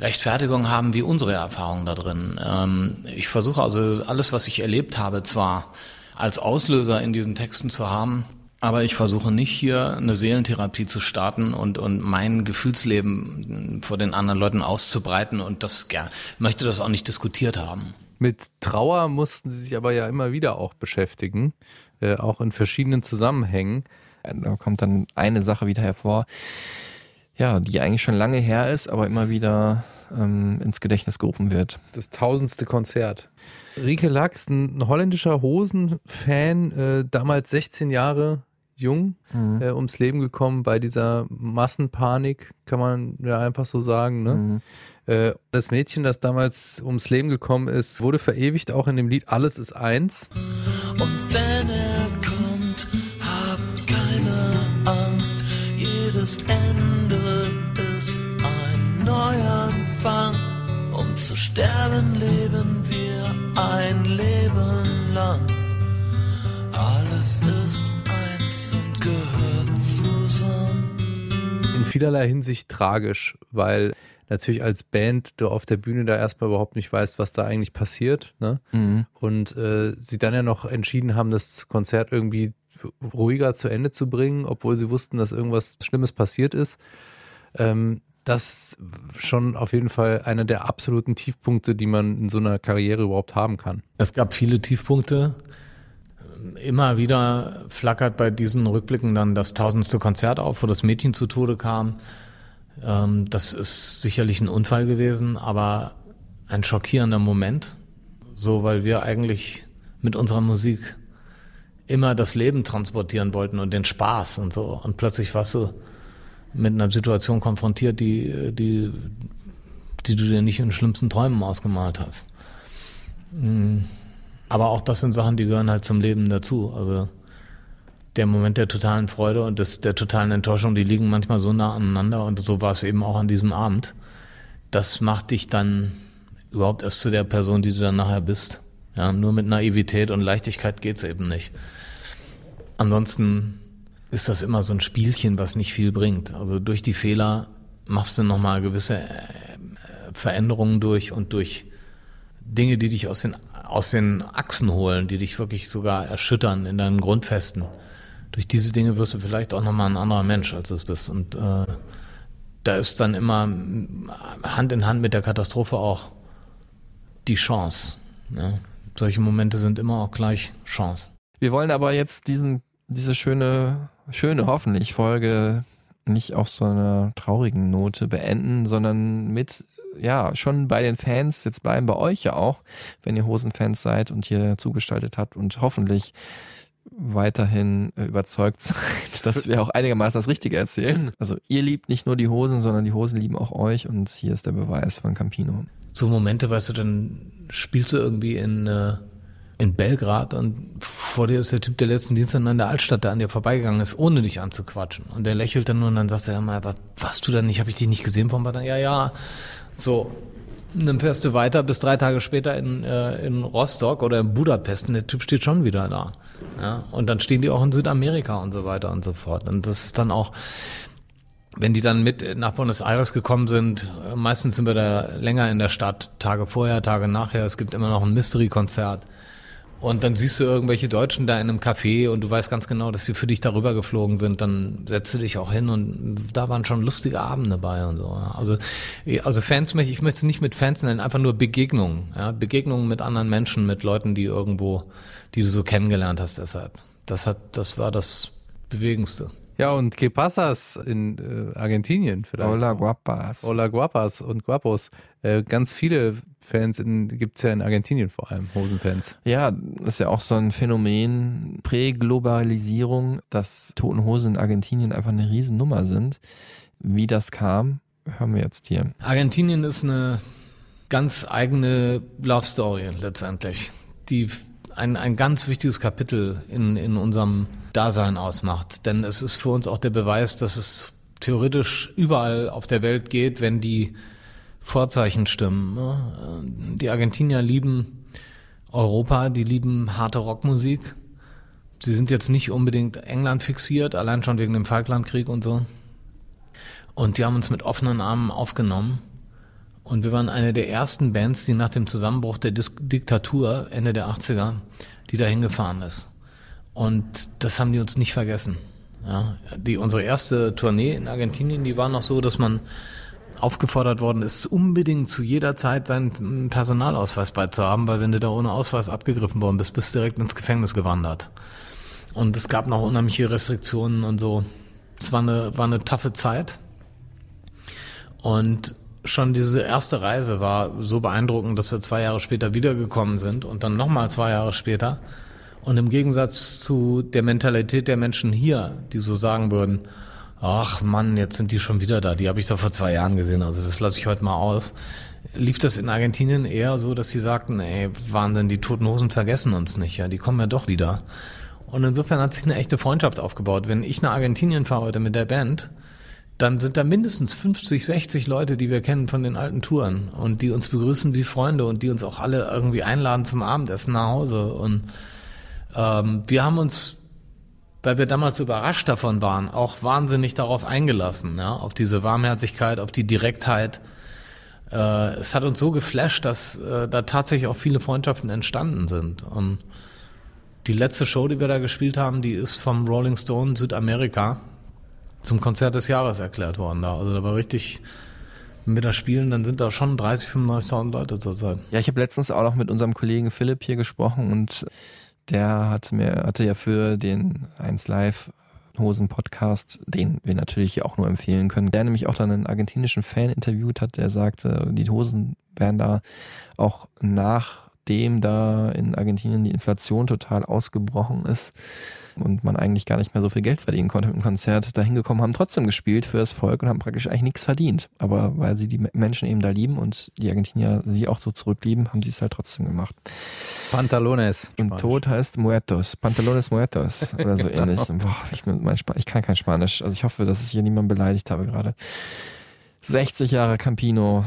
Rechtfertigung haben wie unsere Erfahrung da drin. Ähm, ich versuche also alles, was ich erlebt habe, zwar als Auslöser in diesen Texten zu haben, aber ich versuche nicht hier eine Seelentherapie zu starten und, und mein Gefühlsleben vor den anderen Leuten auszubreiten und das ja, möchte das auch nicht diskutiert haben. Mit Trauer mussten sie sich aber ja immer wieder auch beschäftigen, äh, auch in verschiedenen Zusammenhängen. Da kommt dann eine Sache wieder hervor, ja, die eigentlich schon lange her ist, aber immer wieder ähm, ins Gedächtnis gerufen wird. Das tausendste Konzert. Rike Lachs, ein holländischer Hosen-Fan, äh, damals 16 Jahre jung, mhm. äh, ums Leben gekommen bei dieser Massenpanik, kann man ja einfach so sagen. Ne? Mhm. Äh, das Mädchen, das damals ums Leben gekommen ist, wurde verewigt auch in dem Lied Alles ist eins. Und wenn er kommt, hab keine Angst, jedes Ende ist ein Neuanfang. Um zu sterben leben wir ein Leben lang. Alles ist eins und gehört zusammen. In vielerlei Hinsicht tragisch, weil natürlich als Band du auf der Bühne da erstmal überhaupt nicht weißt, was da eigentlich passiert. Ne? Mhm. Und äh, sie dann ja noch entschieden haben, das Konzert irgendwie ruhiger zu Ende zu bringen, obwohl sie wussten, dass irgendwas Schlimmes passiert ist. Ähm, das schon auf jeden Fall einer der absoluten Tiefpunkte, die man in so einer Karriere überhaupt haben kann. Es gab viele Tiefpunkte. Immer wieder flackert bei diesen Rückblicken dann das tausendste Konzert auf, wo das Mädchen zu Tode kam. Ähm, das ist sicherlich ein Unfall gewesen, aber ein schockierender Moment. So, weil wir eigentlich mit unserer Musik immer das Leben transportieren wollten und den Spaß und so. Und plötzlich warst du mit einer Situation konfrontiert, die, die, die du dir nicht in schlimmsten Träumen ausgemalt hast. Mm. Aber auch das sind Sachen, die gehören halt zum Leben dazu. Also der Moment der totalen Freude und des, der totalen Enttäuschung, die liegen manchmal so nah aneinander und so war es eben auch an diesem Abend. Das macht dich dann überhaupt erst zu der Person, die du dann nachher bist. Ja, nur mit Naivität und Leichtigkeit geht's eben nicht. Ansonsten ist das immer so ein Spielchen, was nicht viel bringt. Also durch die Fehler machst du nochmal gewisse äh, Veränderungen durch und durch Dinge, die dich aus den, aus den Achsen holen, die dich wirklich sogar erschüttern in deinen Grundfesten durch diese Dinge wirst du vielleicht auch nochmal ein anderer Mensch, als du es bist. Und äh, da ist dann immer Hand in Hand mit der Katastrophe auch die Chance. Ja? Solche Momente sind immer auch gleich Chance. Wir wollen aber jetzt diesen, diese schöne, schöne hoffentlich Folge nicht auf so einer traurigen Note beenden, sondern mit, ja, schon bei den Fans, jetzt bleiben bei euch ja auch, wenn ihr Hosenfans seid und hier zugestaltet habt und hoffentlich weiterhin äh, überzeugt [LAUGHS] seid, dass wir auch einigermaßen das Richtige erzählen. Also ihr liebt nicht nur die Hosen, sondern die Hosen lieben auch euch und hier ist der Beweis von Campino. So Momente, weißt du, dann spielst du irgendwie in, äh, in Belgrad und vor dir ist der Typ, der letzten Dienstag an der Altstadt, der an dir vorbeigegangen ist, ohne dich anzuquatschen. Und der lächelt dann nur und dann sagst du ja mal, was, was du da nicht, habe ich dich nicht gesehen vom Partner? Ja, ja. So, und dann fährst du weiter bis drei Tage später in, äh, in Rostock oder in Budapest und der Typ steht schon wieder da. Ja? Und dann stehen die auch in Südamerika und so weiter und so fort. Und das ist dann auch, wenn die dann mit nach Buenos Aires gekommen sind, äh, meistens sind wir da länger in der Stadt, Tage vorher, Tage nachher. Es gibt immer noch ein Mystery-Konzert. Und dann siehst du irgendwelche Deutschen da in einem Café und du weißt ganz genau, dass sie für dich darüber geflogen sind. Dann setzt du dich auch hin und da waren schon lustige Abende bei und so. Also, also Fans möchte ich möchte es nicht mit Fans nennen, einfach nur Begegnungen. Ja? Begegnungen mit anderen Menschen, mit Leuten, die irgendwo, die du so kennengelernt hast. Deshalb, das hat, das war das Bewegendste. Ja, und Que Pasas in äh, Argentinien vielleicht. Hola Guapas. Hola Guapas und Guapos. Äh, ganz viele Fans gibt es ja in Argentinien vor allem, Hosenfans. Ja, das ist ja auch so ein Phänomen, Präglobalisierung, dass Toten Hosen in Argentinien einfach eine Riesennummer sind. Wie das kam, hören wir jetzt hier. Argentinien ist eine ganz eigene Love Story letztendlich, die ein, ein ganz wichtiges Kapitel in, in unserem Dasein ausmacht. Denn es ist für uns auch der Beweis, dass es theoretisch überall auf der Welt geht, wenn die Vorzeichen stimmen. Ne? Die Argentinier lieben Europa, die lieben harte Rockmusik. Sie sind jetzt nicht unbedingt England fixiert, allein schon wegen dem Falklandkrieg und so. Und die haben uns mit offenen Armen aufgenommen. Und wir waren eine der ersten Bands, die nach dem Zusammenbruch der Dis Diktatur Ende der 80er, die da hingefahren ist. Und das haben die uns nicht vergessen. Ja, die, unsere erste Tournee in Argentinien, die war noch so, dass man aufgefordert worden ist, unbedingt zu jeder Zeit seinen Personalausweis beizuhaben, weil wenn du da ohne Ausweis abgegriffen worden bist, bist du direkt ins Gefängnis gewandert. Und es gab noch unheimliche Restriktionen und so. Es war eine, war eine taffe Zeit. Und schon diese erste Reise war so beeindruckend, dass wir zwei Jahre später wiedergekommen sind und dann nochmal zwei Jahre später. Und im Gegensatz zu der Mentalität der Menschen hier, die so sagen würden, ach Mann, jetzt sind die schon wieder da, die habe ich doch vor zwei Jahren gesehen, also das lasse ich heute mal aus, lief das in Argentinien eher so, dass sie sagten, ey, Wahnsinn, die Toten Hosen vergessen uns nicht, ja, die kommen ja doch wieder. Und insofern hat sich eine echte Freundschaft aufgebaut. Wenn ich nach Argentinien fahre heute mit der Band, dann sind da mindestens 50, 60 Leute, die wir kennen von den alten Touren und die uns begrüßen wie Freunde und die uns auch alle irgendwie einladen zum Abendessen nach Hause. Und ähm, wir haben uns, weil wir damals überrascht davon waren, auch wahnsinnig darauf eingelassen, ja, auf diese Warmherzigkeit, auf die Direktheit. Äh, es hat uns so geflasht, dass äh, da tatsächlich auch viele Freundschaften entstanden sind. Und die letzte Show, die wir da gespielt haben, die ist vom Rolling Stone Südamerika zum Konzert des Jahres erklärt worden da. Also da war richtig mit das Spielen, dann sind da schon 30, 35.000 Leute zurzeit. Ja, ich habe letztens auch noch mit unserem Kollegen Philipp hier gesprochen und der hat mir, hatte ja für den 1 Live Hosen Podcast, den wir natürlich auch nur empfehlen können, der nämlich auch dann einen argentinischen Fan interviewt hat, der sagte, die Hosen wären da auch nachdem da in Argentinien die Inflation total ausgebrochen ist, und man eigentlich gar nicht mehr so viel Geld verdienen konnte mit dem Konzert, da hingekommen, haben trotzdem gespielt für das Volk und haben praktisch eigentlich nichts verdient. Aber weil sie die Menschen eben da lieben und die Argentinier sie auch so zurücklieben, haben sie es halt trotzdem gemacht. Pantalones. Und Spanisch. Tod heißt Muertos. Pantalones Muertos [LAUGHS] oder so ähnlich. Boah, ich, ich kann kein Spanisch. Also ich hoffe, dass ich hier niemanden beleidigt habe gerade. 60 Jahre Campino,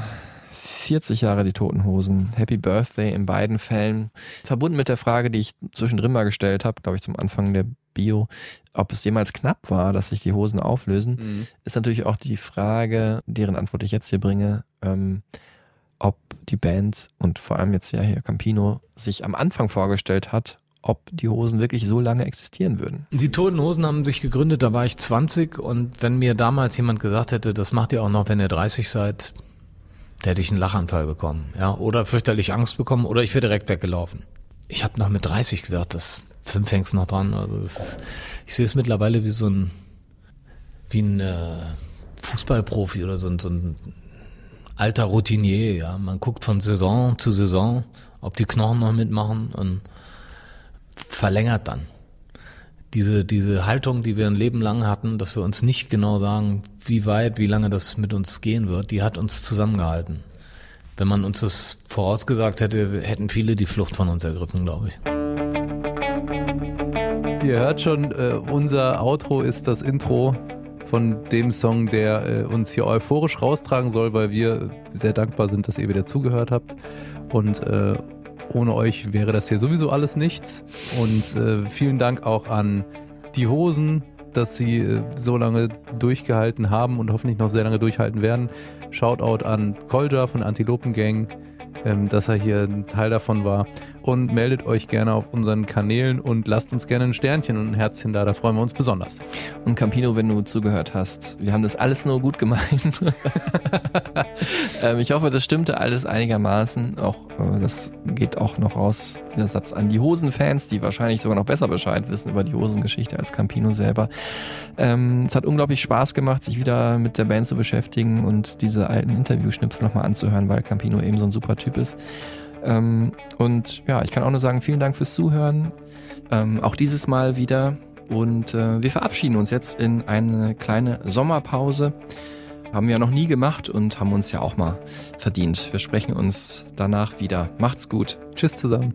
40 Jahre die Toten Hosen. Happy Birthday in beiden Fällen. Verbunden mit der Frage, die ich zwischendrin mal gestellt habe, glaube ich, zum Anfang der Bio, ob es jemals knapp war, dass sich die Hosen auflösen, mhm. ist natürlich auch die Frage, deren Antwort ich jetzt hier bringe, ähm, ob die Band und vor allem jetzt ja hier Campino sich am Anfang vorgestellt hat, ob die Hosen wirklich so lange existieren würden. Die Toten Hosen haben sich gegründet, da war ich 20 und wenn mir damals jemand gesagt hätte, das macht ihr auch noch, wenn ihr 30 seid, da hätte ich einen Lachanfall bekommen, ja, oder fürchterlich Angst bekommen oder ich wäre direkt weggelaufen. Ich habe noch mit 30 gesagt, das fünf hängst noch dran. Also das ist, ich sehe es mittlerweile wie so ein, wie ein äh, Fußballprofi oder so ein, so ein alter Routinier. Ja, man guckt von Saison zu Saison, ob die Knochen noch mitmachen und verlängert dann. Diese, diese Haltung, die wir ein Leben lang hatten, dass wir uns nicht genau sagen, wie weit, wie lange das mit uns gehen wird, die hat uns zusammengehalten. Wenn man uns das vorausgesagt hätte, hätten viele die Flucht von uns ergriffen, glaube ich. Ihr hört schon, äh, unser Outro ist das Intro von dem Song, der äh, uns hier euphorisch raustragen soll, weil wir sehr dankbar sind, dass ihr wieder zugehört habt. Und äh, ohne euch wäre das hier sowieso alles nichts. Und äh, vielen Dank auch an die Hosen, dass sie äh, so lange durchgehalten haben und hoffentlich noch sehr lange durchhalten werden. Shoutout an Kolja von Antilopen Gang, ähm, dass er hier ein Teil davon war. Und meldet euch gerne auf unseren Kanälen und lasst uns gerne ein Sternchen und ein Herzchen da, da freuen wir uns besonders. Und Campino, wenn du zugehört hast, wir haben das alles nur gut gemeint. [LAUGHS] ähm, ich hoffe, das stimmte alles einigermaßen. Auch äh, das geht auch noch raus, dieser Satz an die Hosenfans, die wahrscheinlich sogar noch besser Bescheid wissen über die Hosengeschichte als Campino selber. Ähm, es hat unglaublich Spaß gemacht, sich wieder mit der Band zu beschäftigen und diese alten Interviewschnipsel nochmal anzuhören, weil Campino eben so ein super Typ ist. Ähm, und ja, ich kann auch nur sagen, vielen Dank fürs Zuhören. Ähm, auch dieses Mal wieder. Und äh, wir verabschieden uns jetzt in eine kleine Sommerpause. Haben wir ja noch nie gemacht und haben uns ja auch mal verdient. Wir sprechen uns danach wieder. Macht's gut. Tschüss zusammen.